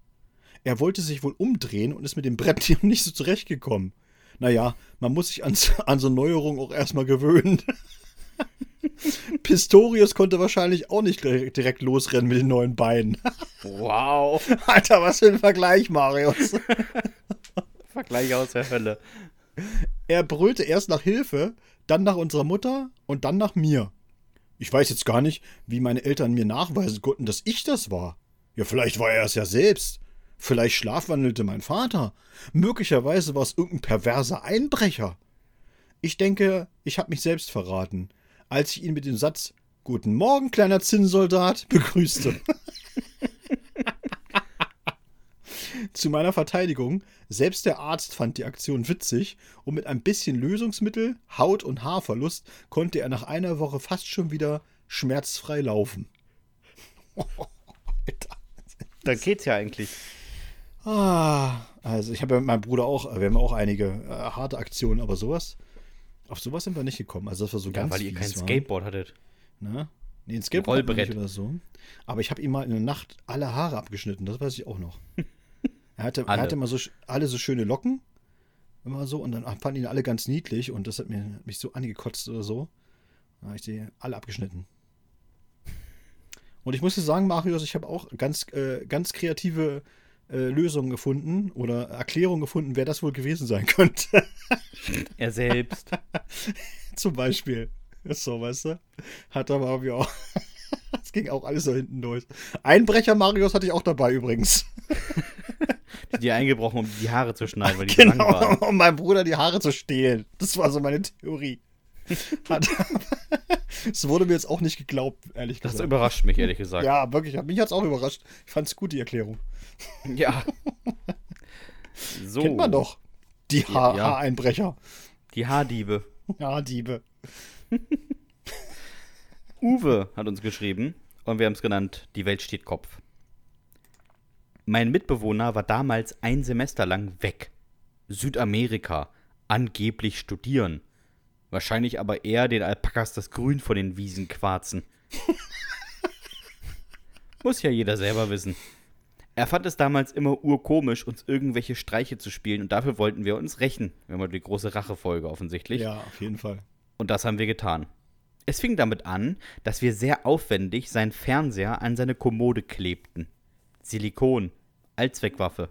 Er wollte sich wohl umdrehen und ist mit dem Brett nicht so zurechtgekommen. Naja, man muss sich an, an so Neuerungen auch erstmal gewöhnen. Pistorius konnte wahrscheinlich auch nicht direkt losrennen mit den neuen Beinen. Wow. Alter, was für ein Vergleich, Marius. Vergleich aus der Hölle. Er brüllte erst nach Hilfe, dann nach unserer Mutter und dann nach mir. Ich weiß jetzt gar nicht, wie meine Eltern mir nachweisen konnten, dass ich das war. Ja, vielleicht war er es ja selbst. Vielleicht schlafwandelte mein Vater. Möglicherweise war es irgendein perverser Einbrecher. Ich denke, ich habe mich selbst verraten, als ich ihn mit dem Satz Guten Morgen, kleiner Zinnsoldat begrüßte. Zu meiner Verteidigung, selbst der Arzt fand die Aktion witzig und mit ein bisschen Lösungsmittel, Haut- und Haarverlust konnte er nach einer Woche fast schon wieder schmerzfrei laufen. Alter. Da geht's ja eigentlich. Ah, also ich habe ja mit meinem Bruder auch, wir haben auch einige äh, harte Aktionen, aber sowas, auf sowas sind wir nicht gekommen. Also das war so ja, ganz weil ihr kein war. Skateboard hattet. Ne? Nee, ein Skateboard Rollbrett. oder so. Aber ich habe ihm mal in der Nacht alle Haare abgeschnitten, das weiß ich auch noch. er hatte, er hatte immer so alle so schöne Locken, immer so, und dann fanden ihn alle ganz niedlich und das hat mir, mich so angekotzt oder so. Dann habe ich die alle abgeschnitten. Und ich muss dir sagen, Marius, ich habe auch ganz, äh, ganz kreative äh, Lösungen gefunden oder Erklärungen gefunden, wer das wohl gewesen sein könnte. er selbst. Zum Beispiel. So, weißt du? Hat aber irgendwie auch. Das ging auch alles so hinten durch. Einbrecher Marius hatte ich auch dabei übrigens. Die, eingebrochen, um die Haare zu schneiden, weil die genau, lang waren. um meinem Bruder die Haare zu stehlen. Das war so meine Theorie. Es wurde mir jetzt auch nicht geglaubt, ehrlich gesagt. Das überrascht mich, ehrlich gesagt. Ja, wirklich. Mich hat es auch überrascht. Ich fand es gut, die Erklärung. Ja. So. Kennt man doch. Die ha ja. Haareinbrecher. Die Haardiebe. Haardiebe. Uwe hat uns geschrieben und wir haben es genannt, die Welt steht Kopf. Mein Mitbewohner war damals ein Semester lang weg. Südamerika. Angeblich studieren. Wahrscheinlich aber eher den Alpakas das Grün von den Wiesen quarzen. Muss ja jeder selber wissen. Er fand es damals immer urkomisch, uns irgendwelche Streiche zu spielen und dafür wollten wir uns rächen. Wir haben die große Rachefolge offensichtlich. Ja, auf jeden Fall. Und das haben wir getan. Es fing damit an, dass wir sehr aufwendig seinen Fernseher an seine Kommode klebten. Silikon, Allzweckwaffe.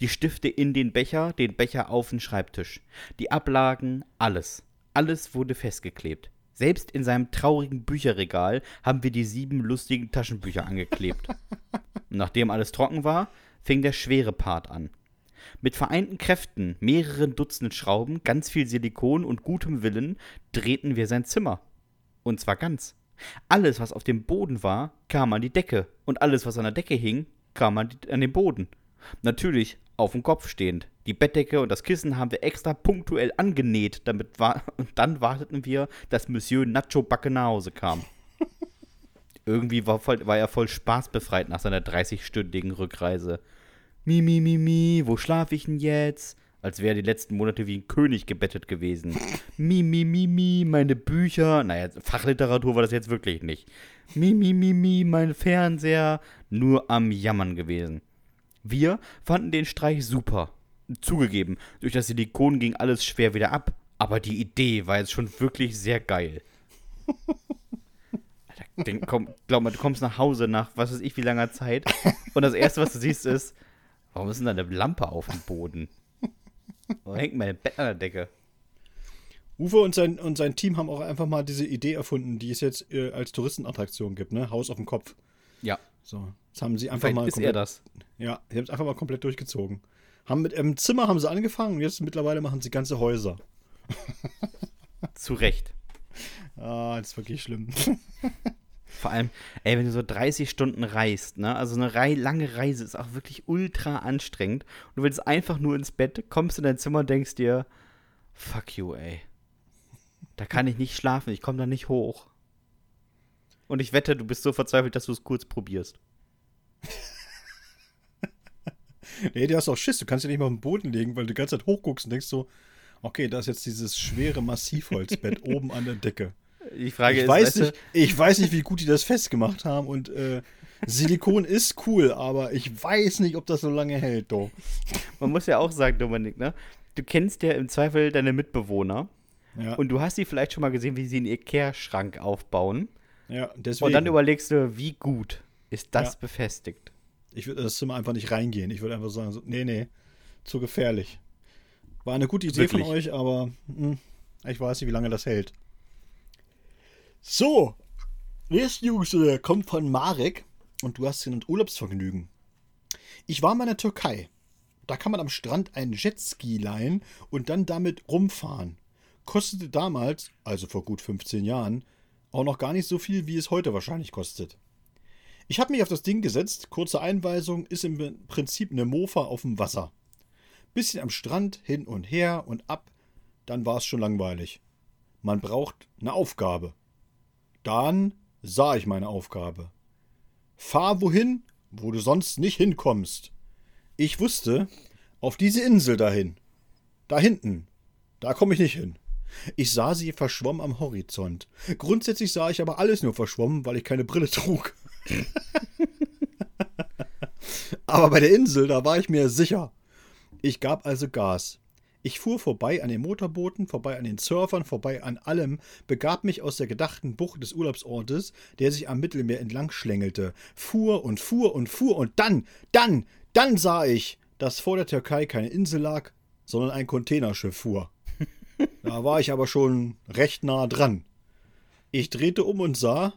Die Stifte in den Becher, den Becher auf den Schreibtisch. Die Ablagen, alles. Alles wurde festgeklebt. Selbst in seinem traurigen Bücherregal haben wir die sieben lustigen Taschenbücher angeklebt. nachdem alles trocken war, fing der schwere Part an. Mit vereinten Kräften, mehreren Dutzend Schrauben, ganz viel Silikon und gutem Willen drehten wir sein Zimmer. Und zwar ganz. Alles, was auf dem Boden war, kam an die Decke. Und alles, was an der Decke hing, kam an, die, an den Boden. Natürlich auf dem Kopf stehend. Die Bettdecke und das Kissen haben wir extra punktuell angenäht, damit war, und dann warteten wir, dass Monsieur Nacho Backe nach Hause kam. Irgendwie war, voll, war er voll spaßbefreit nach seiner 30-stündigen Rückreise. Mi, mi, mi, mi, wo schlaf ich denn jetzt? Als wäre die letzten Monate wie ein König gebettet gewesen. Mi, mi, mi, mi, meine Bücher. Naja, Fachliteratur war das jetzt wirklich nicht. Mi, mi, mi, mi, mein Fernseher. Nur am Jammern gewesen. Wir fanden den Streich super. Zugegeben, durch das Silikon ging alles schwer wieder ab. Aber die Idee war jetzt schon wirklich sehr geil. Den, komm, glaub mal, du kommst nach Hause nach was weiß ich wie langer Zeit und das erste, was du siehst, ist, warum ist denn da eine Lampe auf dem Boden? Warum hängt mein Bett an der Decke? Uwe und sein, und sein Team haben auch einfach mal diese Idee erfunden, die es jetzt äh, als Touristenattraktion gibt, ne? Haus auf dem Kopf. Ja. So. Das haben sie einfach Vielleicht mal. Ist komplett, er das? Ja, sie haben es einfach mal komplett durchgezogen. Haben mit im Zimmer haben sie angefangen und jetzt mittlerweile machen sie ganze Häuser. Zu Recht. Ah, das ist wirklich schlimm. Vor allem, ey, wenn du so 30 Stunden reist, ne? Also eine Rei lange Reise ist auch wirklich ultra anstrengend. Und du willst einfach nur ins Bett, kommst in dein Zimmer und denkst dir, fuck you, ey. Da kann ich nicht schlafen, ich komme da nicht hoch. Und ich wette, du bist so verzweifelt, dass du es kurz probierst. nee, du hast auch Schiss, du kannst dich nicht mal auf den Boden legen, weil du die ganze Zeit hochguckst und denkst so, okay, da ist jetzt dieses schwere Massivholzbett oben an der Decke. Die Frage ich ist, weiß nicht, ich weiß nicht, wie gut die das festgemacht haben und äh, Silikon ist cool, aber ich weiß nicht, ob das so lange hält, doch. Man muss ja auch sagen, Dominik, ne? Du kennst ja im Zweifel deine Mitbewohner. Ja. Und du hast sie vielleicht schon mal gesehen, wie sie in ihr Kehrschrank aufbauen. Ja, deswegen. Und dann überlegst du, wie gut ist das ja. befestigt? Ich würde das Zimmer einfach nicht reingehen. Ich würde einfach sagen, so, nee, nee, zu gefährlich. War eine gute Idee Wirklich? von euch, aber mh, hm, ich weiß nicht, wie lange das hält. So, nächste News kommt von Marek und du hast genannt Urlaubsvergnügen. Ich war mal in der Türkei. Da kann man am Strand einen Jetski leihen und dann damit rumfahren. kostete damals, also vor gut 15 Jahren, auch noch gar nicht so viel, wie es heute wahrscheinlich kostet. Ich habe mich auf das Ding gesetzt, kurze Einweisung, ist im Prinzip eine Mofa auf dem Wasser. Bisschen am Strand, hin und her und ab, dann war es schon langweilig. Man braucht eine Aufgabe. Dann sah ich meine Aufgabe. Fahr wohin, wo du sonst nicht hinkommst. Ich wusste, auf diese Insel dahin. Da hinten. Da komme ich nicht hin. Ich sah sie verschwommen am Horizont. Grundsätzlich sah ich aber alles nur verschwommen, weil ich keine Brille trug. aber bei der Insel, da war ich mir sicher. Ich gab also Gas. Ich fuhr vorbei an den Motorbooten, vorbei an den Surfern, vorbei an allem, begab mich aus der gedachten Bucht des Urlaubsortes, der sich am Mittelmeer entlang schlängelte, fuhr und fuhr und fuhr und dann, dann, dann sah ich, dass vor der Türkei keine Insel lag, sondern ein Containerschiff fuhr. Da war ich aber schon recht nah dran. Ich drehte um und sah,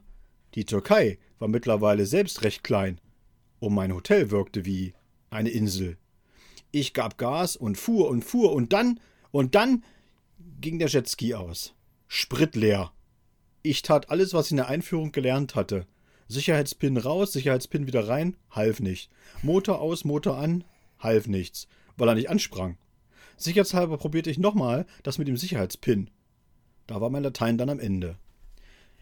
die Türkei war mittlerweile selbst recht klein, und mein Hotel wirkte wie eine Insel. Ich gab Gas und fuhr und fuhr und dann, und dann ging der Jetski aus. Sprit leer. Ich tat alles, was ich in der Einführung gelernt hatte. Sicherheitspin raus, Sicherheitspin wieder rein, half nicht. Motor aus, Motor an, half nichts, weil er nicht ansprang. Sicherheitshalber probierte ich nochmal das mit dem Sicherheitspin. Da war mein Latein dann am Ende.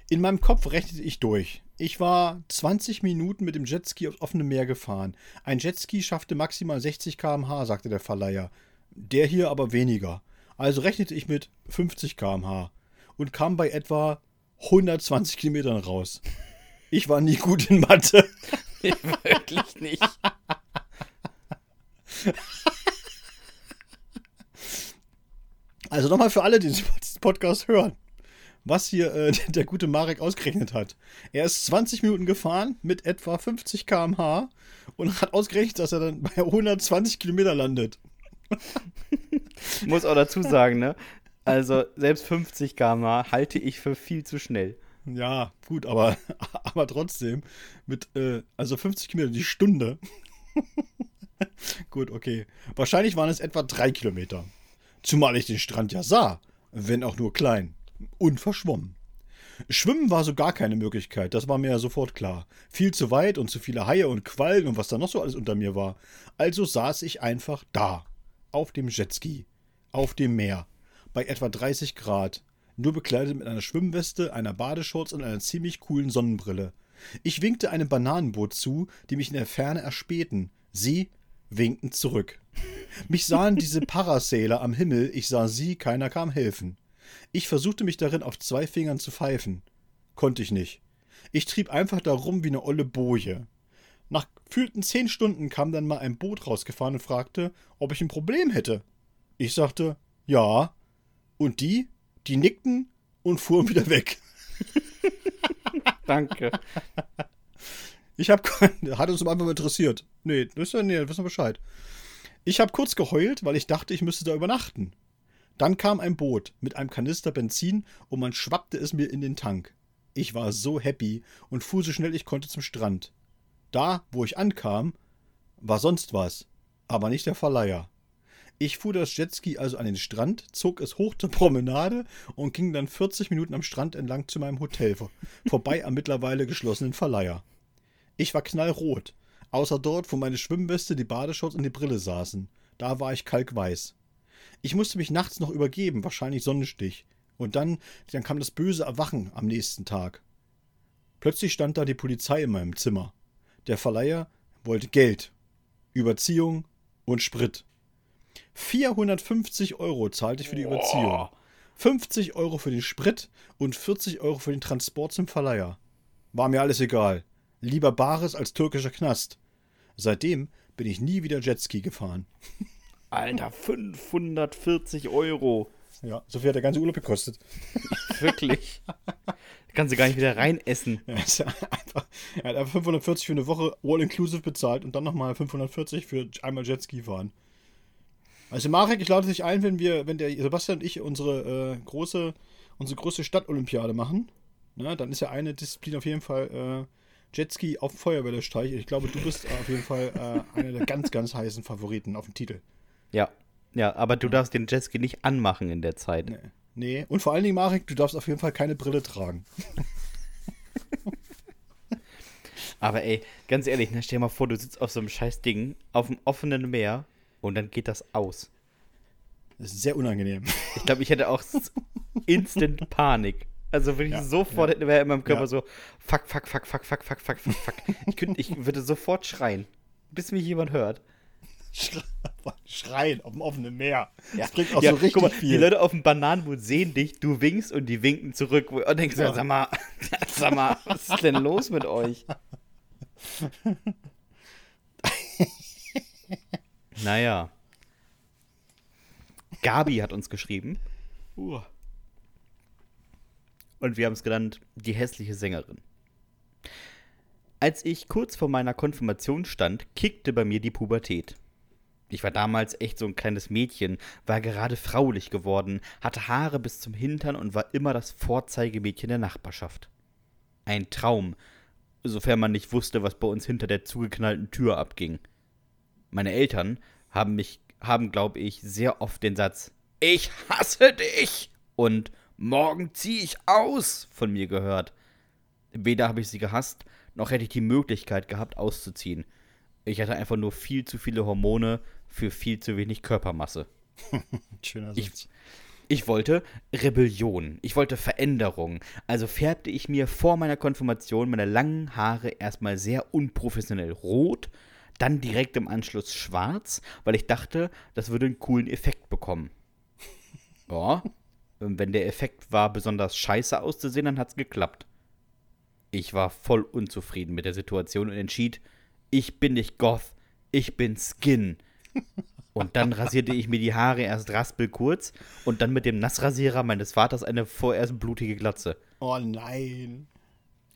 In meinem Kopf rechnete ich durch. Ich war 20 Minuten mit dem Jetski aufs offene Meer gefahren. Ein Jetski schaffte maximal 60 km/h, sagte der Verleiher. Der hier aber weniger. Also rechnete ich mit 50 km/h und kam bei etwa 120 Kilometern raus. Ich war nie gut in Mathe. Wirklich nicht. Also nochmal für alle, die diesen Podcast hören was hier äh, der gute Marek ausgerechnet hat. Er ist 20 Minuten gefahren mit etwa 50 km/h und hat ausgerechnet, dass er dann bei 120 Kilometer landet. Muss auch dazu sagen, ne? Also selbst 50 km/h halte ich für viel zu schnell. Ja, gut, aber, aber trotzdem mit, äh, also 50 Kilometer die Stunde. gut, okay. Wahrscheinlich waren es etwa drei Kilometer. Zumal ich den Strand ja sah, wenn auch nur klein und verschwommen. Schwimmen war so gar keine Möglichkeit, das war mir ja sofort klar. Viel zu weit und zu viele Haie und Quallen und was da noch so alles unter mir war. Also saß ich einfach da, auf dem Jetski, auf dem Meer, bei etwa 30 Grad, nur bekleidet mit einer Schwimmweste, einer Badeshorts und einer ziemlich coolen Sonnenbrille. Ich winkte einem Bananenboot zu, die mich in der Ferne erspähten. Sie winkten zurück. Mich sahen diese Parasailer am Himmel, ich sah sie, keiner kam helfen. Ich versuchte mich darin auf zwei Fingern zu pfeifen. Konnte ich nicht. Ich trieb einfach da rum wie eine olle Boje. Nach gefühlten zehn Stunden kam dann mal ein Boot rausgefahren und fragte, ob ich ein Problem hätte. Ich sagte, ja. Und die, die nickten und fuhren wieder weg. Danke. Ich hab, hat uns einfach mal interessiert. Nee, das ist ja, nee, wissen wir Bescheid. Ich habe kurz geheult, weil ich dachte, ich müsste da übernachten. Dann kam ein Boot mit einem Kanister Benzin und man schwappte es mir in den Tank. Ich war so happy und fuhr so schnell ich konnte zum Strand. Da, wo ich ankam, war sonst was, aber nicht der Verleiher. Ich fuhr das Jetski also an den Strand, zog es hoch zur Promenade und ging dann 40 Minuten am Strand entlang zu meinem Hotel, vorbei am mittlerweile geschlossenen Verleiher. Ich war knallrot, außer dort, wo meine Schwimmweste, die Badeshorts und die Brille saßen. Da war ich kalkweiß. Ich musste mich nachts noch übergeben, wahrscheinlich Sonnenstich. Und dann, dann kam das böse Erwachen am nächsten Tag. Plötzlich stand da die Polizei in meinem Zimmer. Der Verleiher wollte Geld, Überziehung und Sprit. 450 Euro zahlte ich für die Überziehung. 50 Euro für den Sprit und 40 Euro für den Transport zum Verleiher. War mir alles egal. Lieber Bares als türkischer Knast. Seitdem bin ich nie wieder Jetski gefahren. Alter, 540 Euro. Ja, so viel hat der ganze Urlaub gekostet. Wirklich. Kannst du gar nicht wieder reinessen. Ja, einfach, er hat einfach 540 für eine Woche All-Inclusive bezahlt und dann nochmal 540 für einmal Jetski fahren. Also Marek, ich lade dich ein, wenn wir, wenn der Sebastian und ich unsere äh, große, unsere große Stadtolympiade machen. Na, dann ist ja eine Disziplin auf jeden Fall äh, Jetski auf Feuerwelle-Streich. Ich glaube, du bist auf jeden Fall äh, einer der ganz, ganz heißen Favoriten auf dem Titel. Ja, ja, aber du darfst den Jetski nicht anmachen in der Zeit. Nee, Nee. Und vor allen Dingen, Marek, du darfst auf jeden Fall keine Brille tragen. Aber ey, ganz ehrlich, ne, stell dir mal vor, du sitzt auf so einem scheiß Ding auf dem offenen Meer und dann geht das aus. Das ist sehr unangenehm. Ich glaube, ich hätte auch instant Panik. Also würde ich Ja, sofort, hätte wäre in meinem Körper Ja. so, fuck, fuck, fuck, fuck, fuck, fuck, fuck, fuck, fuck. Ich, könnte, ich würde sofort schreien, bis mich jemand hört. Schre- Schreien auf dem offenen Meer. Ja. Das bringt auch ja, so richtig guck mal, viel. Die Leute auf dem Bananenboot sehen dich, du winkst und die winken zurück. Und denkst Ja. sag mal, sag mal, was ist denn los mit euch? naja. Gabi hat uns geschrieben. Und wir haben es genannt, die hässliche Sängerin. Als ich kurz vor meiner Konfirmation stand, kickte bei mir die Pubertät. Ich war damals echt so ein kleines Mädchen, war gerade fraulich geworden, hatte Haare bis zum Hintern und war immer das Vorzeigemädchen der Nachbarschaft. Ein Traum, sofern man nicht wusste, was bei uns hinter der zugeknallten Tür abging. Meine Eltern haben mich, haben, glaube ich, sehr oft den Satz Ich hasse dich und morgen zieh ich aus von mir gehört. Weder habe ich sie gehasst, noch hätte ich die Möglichkeit gehabt, auszuziehen. Ich hatte einfach nur viel zu viele Hormone für viel zu wenig Körpermasse. Schöner Ich, Satz. ich wollte Rebellion, ich wollte Veränderung. Also färbte ich mir vor meiner Konfirmation meine langen Haare erstmal sehr unprofessionell rot, dann direkt im Anschluss schwarz, weil ich dachte, das würde einen coolen Effekt bekommen. Ja, wenn der Effekt war, besonders scheiße auszusehen, dann hat's geklappt. Ich war voll unzufrieden mit der Situation und entschied, ich bin nicht Goth, ich bin Skin. Und dann rasierte ich mir die Haare erst raspelkurz und dann mit dem Nassrasierer meines Vaters eine vorerst blutige Glatze. Oh nein.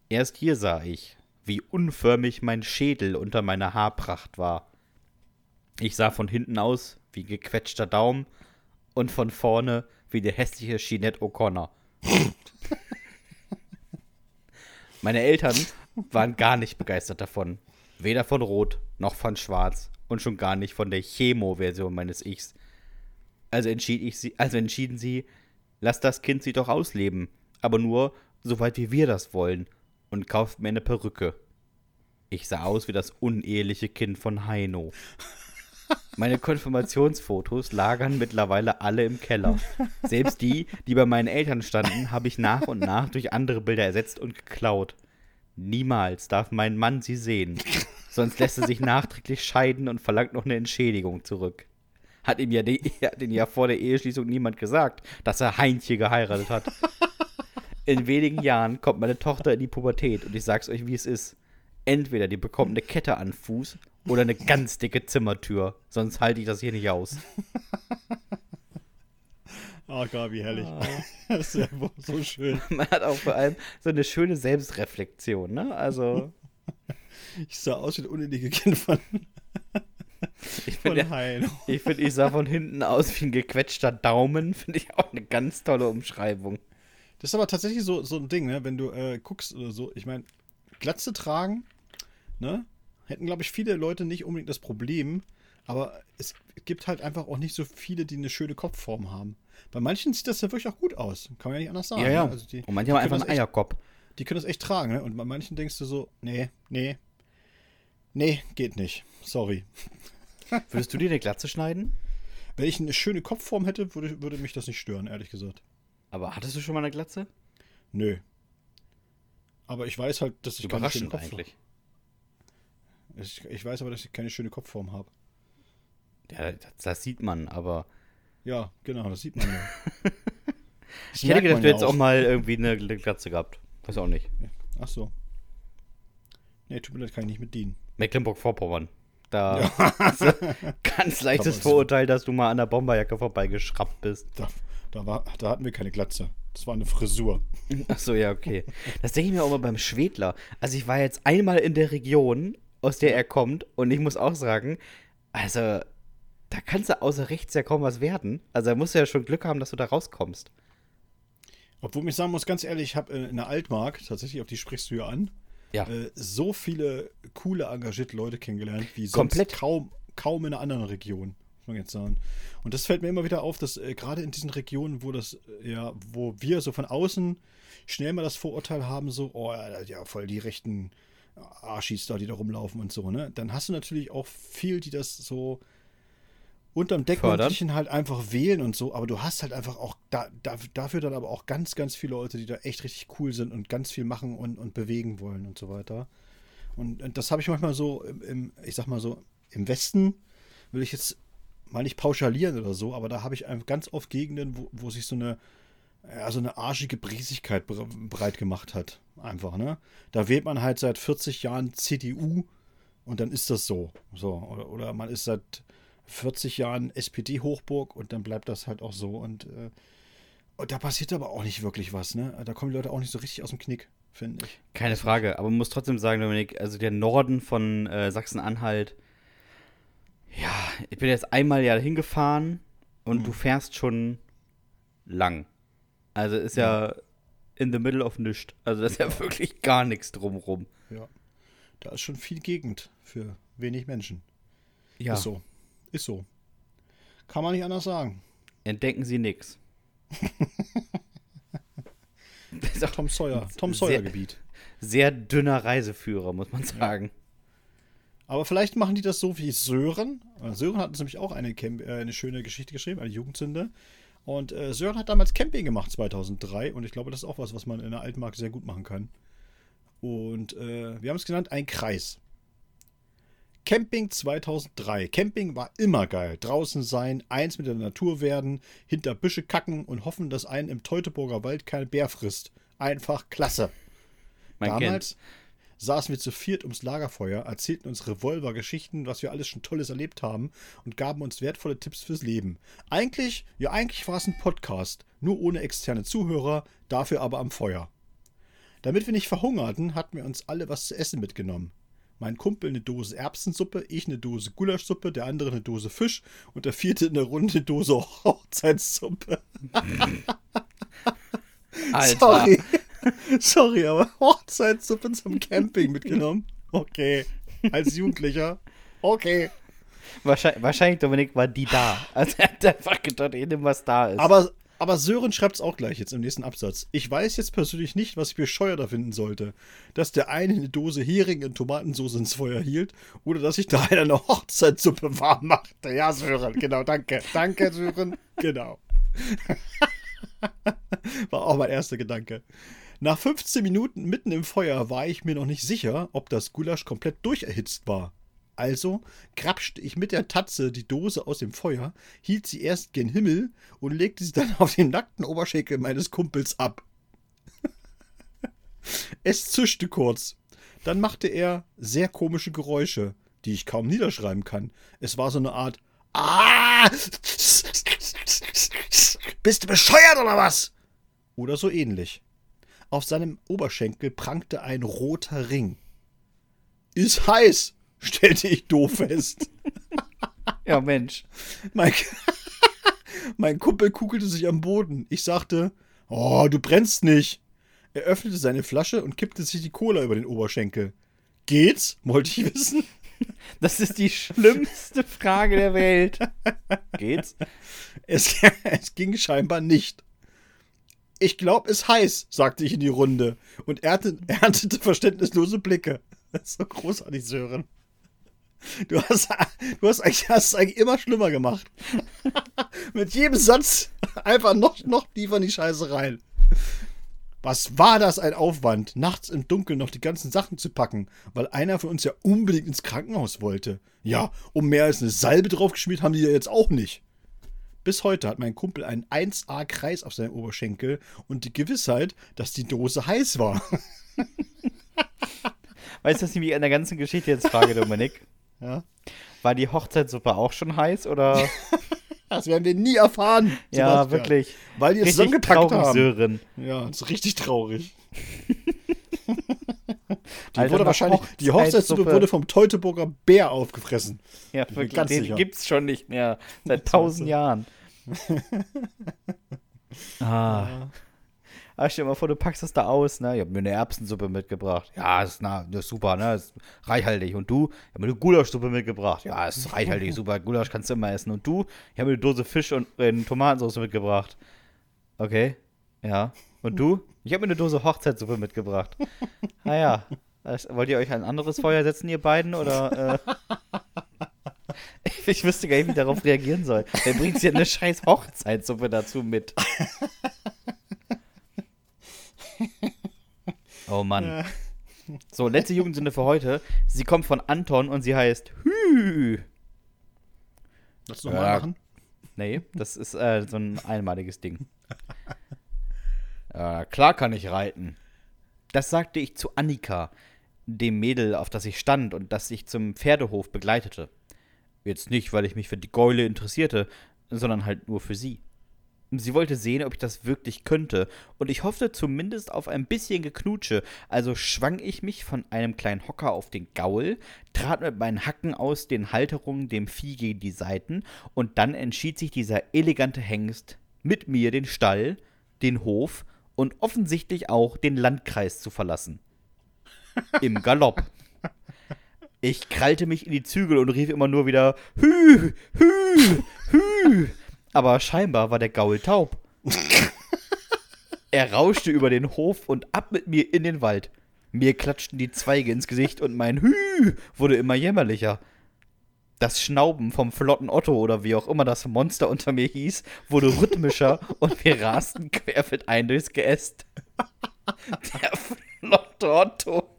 Erst hier sah ich, wie unförmig mein Schädel unter meiner Haarpracht war. Ich sah von hinten aus wie gequetschter Daumen und von vorne wie der hässliche Jeanette O'Connor. Meine Eltern waren gar nicht begeistert davon. Weder von Rot noch von Schwarz und schon gar nicht von der Chemo-Version meines Ichs. Also, entschied ich sie, also entschieden sie, lass das Kind sie doch ausleben, aber nur, soweit wie wir das wollen, und kauft mir eine Perücke. Ich sah aus wie das uneheliche Kind von Heino. Meine Konfirmationsfotos lagern mittlerweile alle im Keller. Selbst die, die bei meinen Eltern standen, habe ich nach und nach durch andere Bilder ersetzt und geklaut. Niemals darf mein Mann sie sehen. Sonst lässt er sich nachträglich scheiden und verlangt noch eine Entschädigung zurück. Hat ihm ja, hat ihm ja vor der Eheschließung niemand gesagt, dass er Heintje geheiratet hat. In wenigen Jahren kommt meine Tochter in die Pubertät und ich sag's euch, wie es ist. Entweder die bekommt eine Kette an Fuß oder eine ganz dicke Zimmertür. Sonst halte ich das hier nicht aus. Ah, Gabi, herrlich. Ah. Das ist ja so schön. Man hat auch vor allem so eine schöne Selbstreflexion, ne? Also, Ich sah aus wie ein uneheliche Kind von, ich finde, ich, find, ich sah von hinten aus wie ein gequetschter Daumen. Finde ich auch eine ganz tolle Umschreibung. Das ist aber tatsächlich so, so ein Ding, ne? wenn du äh, guckst oder so. Ich meine, Glatze tragen, ne? Hätten, glaube ich, viele Leute nicht unbedingt das Problem. Aber es gibt halt einfach auch nicht so viele, die eine schöne Kopfform haben. Bei manchen sieht das ja wirklich auch gut aus. Kann man ja nicht anders sagen. Ja, ja. Ne? Also die, Und manche haben einfach einen echt- Eierkopf. Die können das echt tragen. Ne? Und bei manchen denkst du so, nee, nee, nee, geht nicht. Sorry. Würdest du dir eine Glatze schneiden? Wenn ich eine schöne Kopfform hätte, würde, würde mich das nicht stören, ehrlich gesagt. Aber hattest du schon mal eine Glatze? Nö. Aber ich weiß halt, dass ich keine schöne Überraschend Kopfform eigentlich. Ich, ich weiß aber, dass ich keine schöne Kopfform habe. Ja, das, das sieht man, aber. Ja, genau, das sieht man ja. Ich hätte gedacht, du ja hättest auch mal irgendwie eine Glatze gehabt. Weiß auch nicht. Ach so. Nee, tut mir leid, kann ich nicht mit dienen. Mecklenburg-Vorpommern. Da ganz leichtes Vorurteil, dass du mal an der Bomberjacke vorbeigeschraubt bist. Da, da, war, da hatten wir keine Glatze. Das war eine Frisur. Achso, ja, okay. Das denke ich mir auch mal beim Schwedler. Also ich war jetzt einmal in der Region, aus der er kommt, und ich muss auch sagen, also da kannst du außer rechts ja kaum was werden. Also da musst du ja schon Glück haben, dass du da rauskommst. Obwohl ich sagen muss, ganz ehrlich, ich habe äh, in der Altmark, tatsächlich, auf die sprichst du ja an, Ja. äh, so viele coole, engagierte Leute kennengelernt, wie sonst Komplett. kaum, kaum in einer anderen Region. muss man jetzt sagen. Und das fällt mir immer wieder auf, dass äh, gerade in diesen Regionen, wo das, äh, ja, wo wir so von außen schnell mal das Vorurteil haben, so, oh ja, ja voll die rechten Arschis da, die da rumlaufen und so, ne? Dann hast du natürlich auch viel, die das so unterm Deckmäntelchen halt einfach wählen und so, aber du hast halt einfach auch da, da, dafür dann aber auch ganz, ganz viele Leute, die da echt richtig cool sind und ganz viel machen und, und bewegen wollen und so weiter. Und, und das habe ich manchmal so im, im, ich sag mal so, im Westen will ich jetzt mal nicht pauschalieren oder so, aber da habe ich ganz oft Gegenden, wo, wo sich so eine, ja, so eine arschige Briesigkeit breit gemacht hat. Einfach, ne? Da wählt man halt seit 40 Jahren CDU und dann ist das so. So. Oder, oder man ist seit 40 Jahren SPD-Hochburg und dann bleibt das halt auch so. Und, äh, und da passiert aber auch nicht wirklich was, ne? Da kommen die Leute auch nicht so richtig aus dem Knick, finde ich. Keine Frage, aber man muss trotzdem sagen, Dominik, also der Norden von äh, Sachsen-Anhalt, ja, ich bin jetzt einmal ja hingefahren und mhm. du fährst schon lang. Also ist ja, ja in the middle of nichts. Also da ist ja, ja wirklich gar nichts drumrum. Ja. Da ist schon viel Gegend für wenig Menschen. Ja. Ist so. Ist so. Kann man nicht anders sagen. Entdecken Sie nichts. Tom Sawyer, Tom Sawyer Gebiet. Sehr dünner Reiseführer, muss man sagen. Ja. Aber vielleicht machen die das so wie Sören. Äh, Sören hat uns nämlich auch eine, Camp äh, eine schöne Geschichte geschrieben, eine Jugendzünde. Und äh, Sören hat damals Camping gemacht 2003 und ich glaube, das ist auch was, was man in der Altmark sehr gut machen kann. Und äh, wir haben es genannt, ein Kreis. Camping 2003. Camping war immer geil. Draußen sein, eins mit der Natur werden, hinter Büsche kacken und hoffen, dass einen im Teutoburger Wald kein Bär frisst. Einfach klasse. Man Damals kennt. Saßen wir zu viert ums Lagerfeuer, erzählten uns Revolver-Geschichten, was wir alles schon Tolles erlebt haben und gaben uns wertvolle Tipps fürs Leben. Eigentlich, ja, eigentlich war es ein Podcast, nur ohne externe Zuhörer, dafür aber am Feuer. Damit wir nicht verhungerten, hatten wir uns alle was zu essen mitgenommen. Mein Kumpel eine Dose Erbsensuppe, ich eine Dose Gulaschsuppe, der andere eine Dose Fisch und der vierte eine runde Dose Hochzeitssuppe. Alter. Sorry. Sorry, aber Hochzeitssuppe zum Camping mitgenommen? Okay. Als Jugendlicher? Okay. Wahrscheinlich, wahrscheinlich, Dominik, war die da. Also er hat einfach gedacht, ich nehme, was da ist. Aber aber Sören schreibt es auch gleich jetzt im nächsten Absatz. Ich weiß jetzt persönlich nicht, was ich bescheuerter finden sollte. Dass der eine eine Dose Hering in Tomatensauce ins Feuer hielt oder dass ich da einer eine Hochzeitssuppe warm machte. Ja, Sören, genau, danke. Danke, Sören. Genau. War auch mein erster Gedanke. Nach 15 Gen mitten im Feuer war ich mir noch nicht sicher, ob das Gulasch komplett durcherhitzt war. Also krapschte ich mit der Tatze die Dose aus dem Feuer, hielt sie erst gen Himmel und legte sie dann auf den nackten Oberschenkel meines Kumpels ab. es zischte kurz. Dann machte er sehr komische Geräusche, die ich kaum niederschreiben kann. Es war so eine Art Ah! Bist du bescheuert oder was? Oder so ähnlich. Auf seinem Oberschenkel prangte ein roter Ring. Ist heiß, stellte ich doof fest. ja, Mensch. Mein, mein Kumpel kugelte sich am Boden. Ich sagte, oh, du brennst nicht. Er öffnete seine Flasche und kippte sich die Cola über den Oberschenkel. Geht's? Wollte ich wissen. Das ist die schlimmste Frage der Welt. Geht's? Es, es ging scheinbar nicht. Ich glaube, es heiß, sagte ich in die Runde und erntete verständnislose Blicke. Das ist so großartig, Sören. Du hast, du hast, eigentlich, hast es eigentlich immer schlimmer gemacht. Mit jedem Satz einfach noch, noch tiefer in die Scheiße rein. Was war das ein Aufwand, nachts im Dunkeln noch die ganzen Sachen zu packen, weil einer von uns ja unbedingt ins Krankenhaus wollte. Ja, um mehr als eine Salbe draufgeschmiert haben die ja jetzt auch nicht. Bis heute hat mein Kumpel einen 1A-Kreis auf seinem Oberschenkel und die Gewissheit, dass die Dose heiß war. Weißt du, was ich mich an der ganzen Geschichte jetzt frage, Dominik? Ja. War die Hochzeitssuppe auch schon heiß oder? das werden wir nie erfahren. Ja, wirklich. Weil die es zusammengepackt haben. Sören. Ja, das ist richtig traurig. die Alter, wurde wahrscheinlich, die Hochzeitssuppe wurde vom Teutoburger Bär aufgefressen. Ja, wirklich. Ganz den sicher. gibt's schon nicht mehr. Seit tausend Jahren. Ah. Aber stell dir mal vor, du packst das da aus, ne? Ich habe mir eine Erbsensuppe mitgebracht. Ja, ist, na, das ist super, ne? Ist reichhaltig. Und du? Ich habe mir eine Gulaschsuppe mitgebracht. Ja, ist reichhaltig, super. Gulasch kannst du immer essen. Und du? Ich habe mir eine Dose Fisch und äh, Tomatensauce mitgebracht. Okay. Ja. Und du? Ich habe mir eine Dose Hochzeitssuppe mitgebracht. Naja. Wollt ihr euch ein anderes Feuer setzen, ihr beiden? Oder. Äh? Ich wüsste gar nicht, wie ich darauf reagieren soll. Er bringt sich eine scheiß Hochzeitssuppe dazu mit. Oh Mann. So, letzte Jugendsünde für heute. Sie kommt von Anton und sie heißt Hü. Willst du nochmal Ja. machen? Nee, das ist äh, so ein einmaliges Ding. äh, klar kann ich reiten. Das sagte ich zu Annika, dem Mädel, auf das ich stand und das ich zum Pferdehof begleitete. Jetzt nicht, weil ich mich für die Gäule interessierte, sondern halt nur für sie. Sie wollte sehen, ob ich das wirklich könnte, und ich hoffte zumindest auf ein bisschen Geknutsche, also schwang ich mich von einem kleinen Hocker auf den Gaul, trat mit meinen Hacken aus den Halterungen dem Vieh gegen die Seiten, und dann entschied sich dieser elegante Hengst, mit mir den Stall, den Hof und offensichtlich auch den Landkreis zu verlassen. Im Galopp. Ich krallte mich in die Zügel und rief immer nur wieder Hü, Hü, Hü. Aber scheinbar war der Gaul taub. er rauschte über den Hof und ab mit mir in den Wald. Mir klatschten die Zweige ins Gesicht und mein Hü wurde immer jämmerlicher. Das Schnauben vom flotten Otto oder wie auch immer das Monster unter mir hieß, wurde rhythmischer und wir rasten querfeldein durchs Geäst. Der flotte Otto.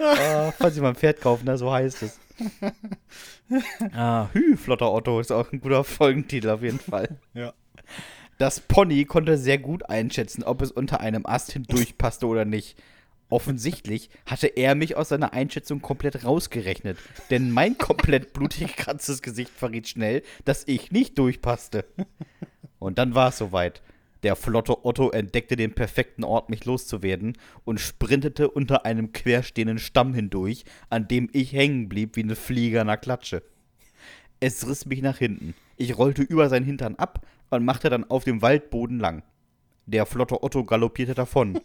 Ah, falls ihr mal ein Pferd kaufen, ne, so heißt es. Ah, Hü, flotter Otto ist auch ein guter Folgentitel auf jeden Fall. Ja. Das Pony konnte sehr gut einschätzen, ob es unter einem Ast hindurchpasste oder nicht. Offensichtlich hatte er mich aus seiner Einschätzung komplett rausgerechnet, denn mein komplett blutig gekratztes Gesicht verriet schnell, dass ich nicht durchpasste. Und dann war es soweit. Der flotte Otto entdeckte den perfekten Ort, mich loszuwerden, und sprintete unter einem querstehenden Stamm hindurch, an dem ich hängen blieb wie eine Fliege an der Klatsche. Es riss mich nach hinten. Ich rollte über seinen Hintern ab und machte dann auf dem Waldboden lang. Der flotte Otto galoppierte davon.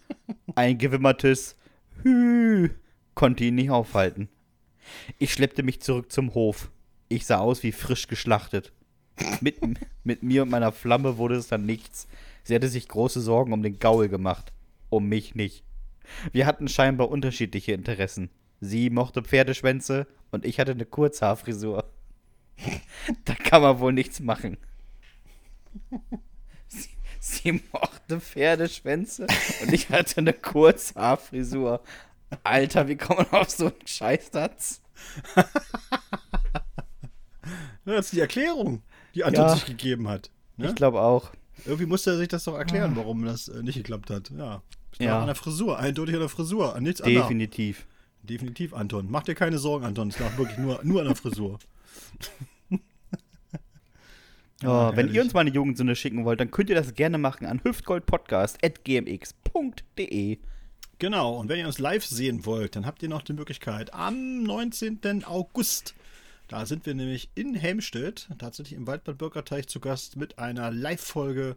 Ein gewimmertes Hü konnte ihn nicht aufhalten. Ich schleppte mich zurück zum Hof. Ich sah aus wie frisch geschlachtet. Mit, mit mir und meiner Flamme wurde es dann nichts. Sie hatte sich große Sorgen um den Gaul gemacht. Um mich nicht. Wir hatten scheinbar unterschiedliche Interessen. Sie mochte Pferdeschwänze und ich hatte eine Kurzhaarfrisur. Da kann man wohl nichts machen. Sie, sie mochte Pferdeschwänze und ich hatte eine Kurzhaarfrisur. Alter, wie kommt man auf so einen Scheißsatz? Das ist die Erklärung, die Anton Ja. sich gegeben hat. Ne? Ich glaube auch. Irgendwie musste er sich das doch erklären, warum das äh, nicht geklappt hat. Ja. Ja. An der Frisur, eindeutig an der Frisur, an nichts anderem. Definitiv. Definitiv, Anton. Mach dir keine Sorgen, Anton. Es lag wirklich nur, nur an der Frisur. Oh, wenn ihr uns mal eine Jugendsünde schicken wollt, dann könnt ihr das gerne machen an hüftgoldpodcast.gmx.de. Genau, und wenn ihr uns live sehen wollt, dann habt ihr noch die Möglichkeit am 19. August. Da sind wir nämlich in Helmstedt, tatsächlich im Waldbad Bürgerteich zu Gast mit einer Live-Folge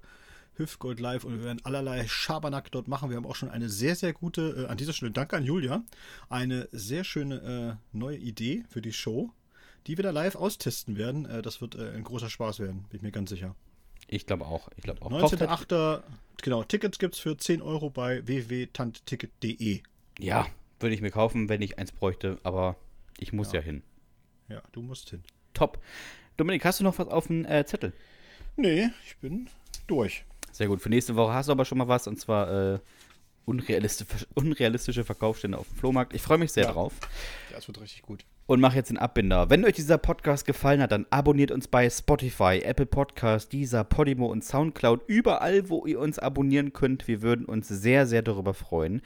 Hüftgold Live und wir werden allerlei Schabernack dort machen. Wir haben auch schon eine sehr, sehr gute, äh, an dieser Stelle danke an Julia, eine sehr schöne äh, neue Idee für die Show, die wir da live austesten werden. Äh, das wird äh, ein großer Spaß werden, bin ich mir ganz sicher. Ich glaube auch. Ich glaube auch. Kauft halt- 19.8. Genau, Tickets gibt es für 10 Euro bei www.tantticket.de. Ja, würde ich mir kaufen, wenn ich eins bräuchte, aber ich muss ja, hin. Ja, du musst hin. Top. Dominik, hast du noch was auf dem äh, Zettel? Nee, ich bin durch. Sehr gut. Für nächste Woche hast du aber schon mal was und zwar äh, unrealistische, unrealistische Verkaufsstände auf dem Flohmarkt. Ich freue mich sehr Ja. drauf. Ja, es wird richtig gut. Und mache jetzt den Abbinder. Wenn euch dieser Podcast gefallen hat, dann abonniert uns bei Spotify, Apple Podcast, Deezer, Podimo und Soundcloud. Überall, wo ihr uns abonnieren könnt. Wir würden uns sehr, sehr darüber freuen.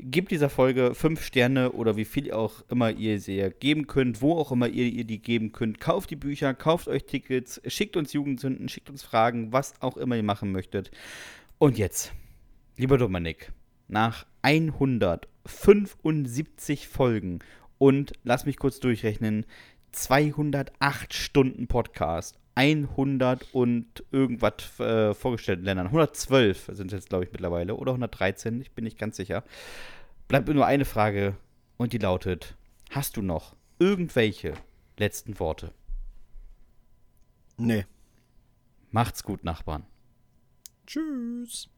Gebt dieser Folge 5 Sterne oder wie viel auch immer ihr sie geben könnt, wo auch immer ihr, ihr die geben könnt. Kauft die Bücher, kauft euch Tickets, schickt uns Jugendsünden, schickt uns Fragen, was auch immer ihr machen möchtet. Und jetzt, lieber Dominik, nach 175 Folgen und lass mich kurz durchrechnen, 208 Stunden Podcast 100 und irgendwas äh, vorgestellten Ländern. 112 sind es jetzt, glaube ich, mittlerweile. Oder 113, ich bin nicht ganz sicher. Bleibt nur eine Frage und die lautet: Hast du noch irgendwelche letzten Worte? Nee. Macht's gut, Nachbarn. Tschüss.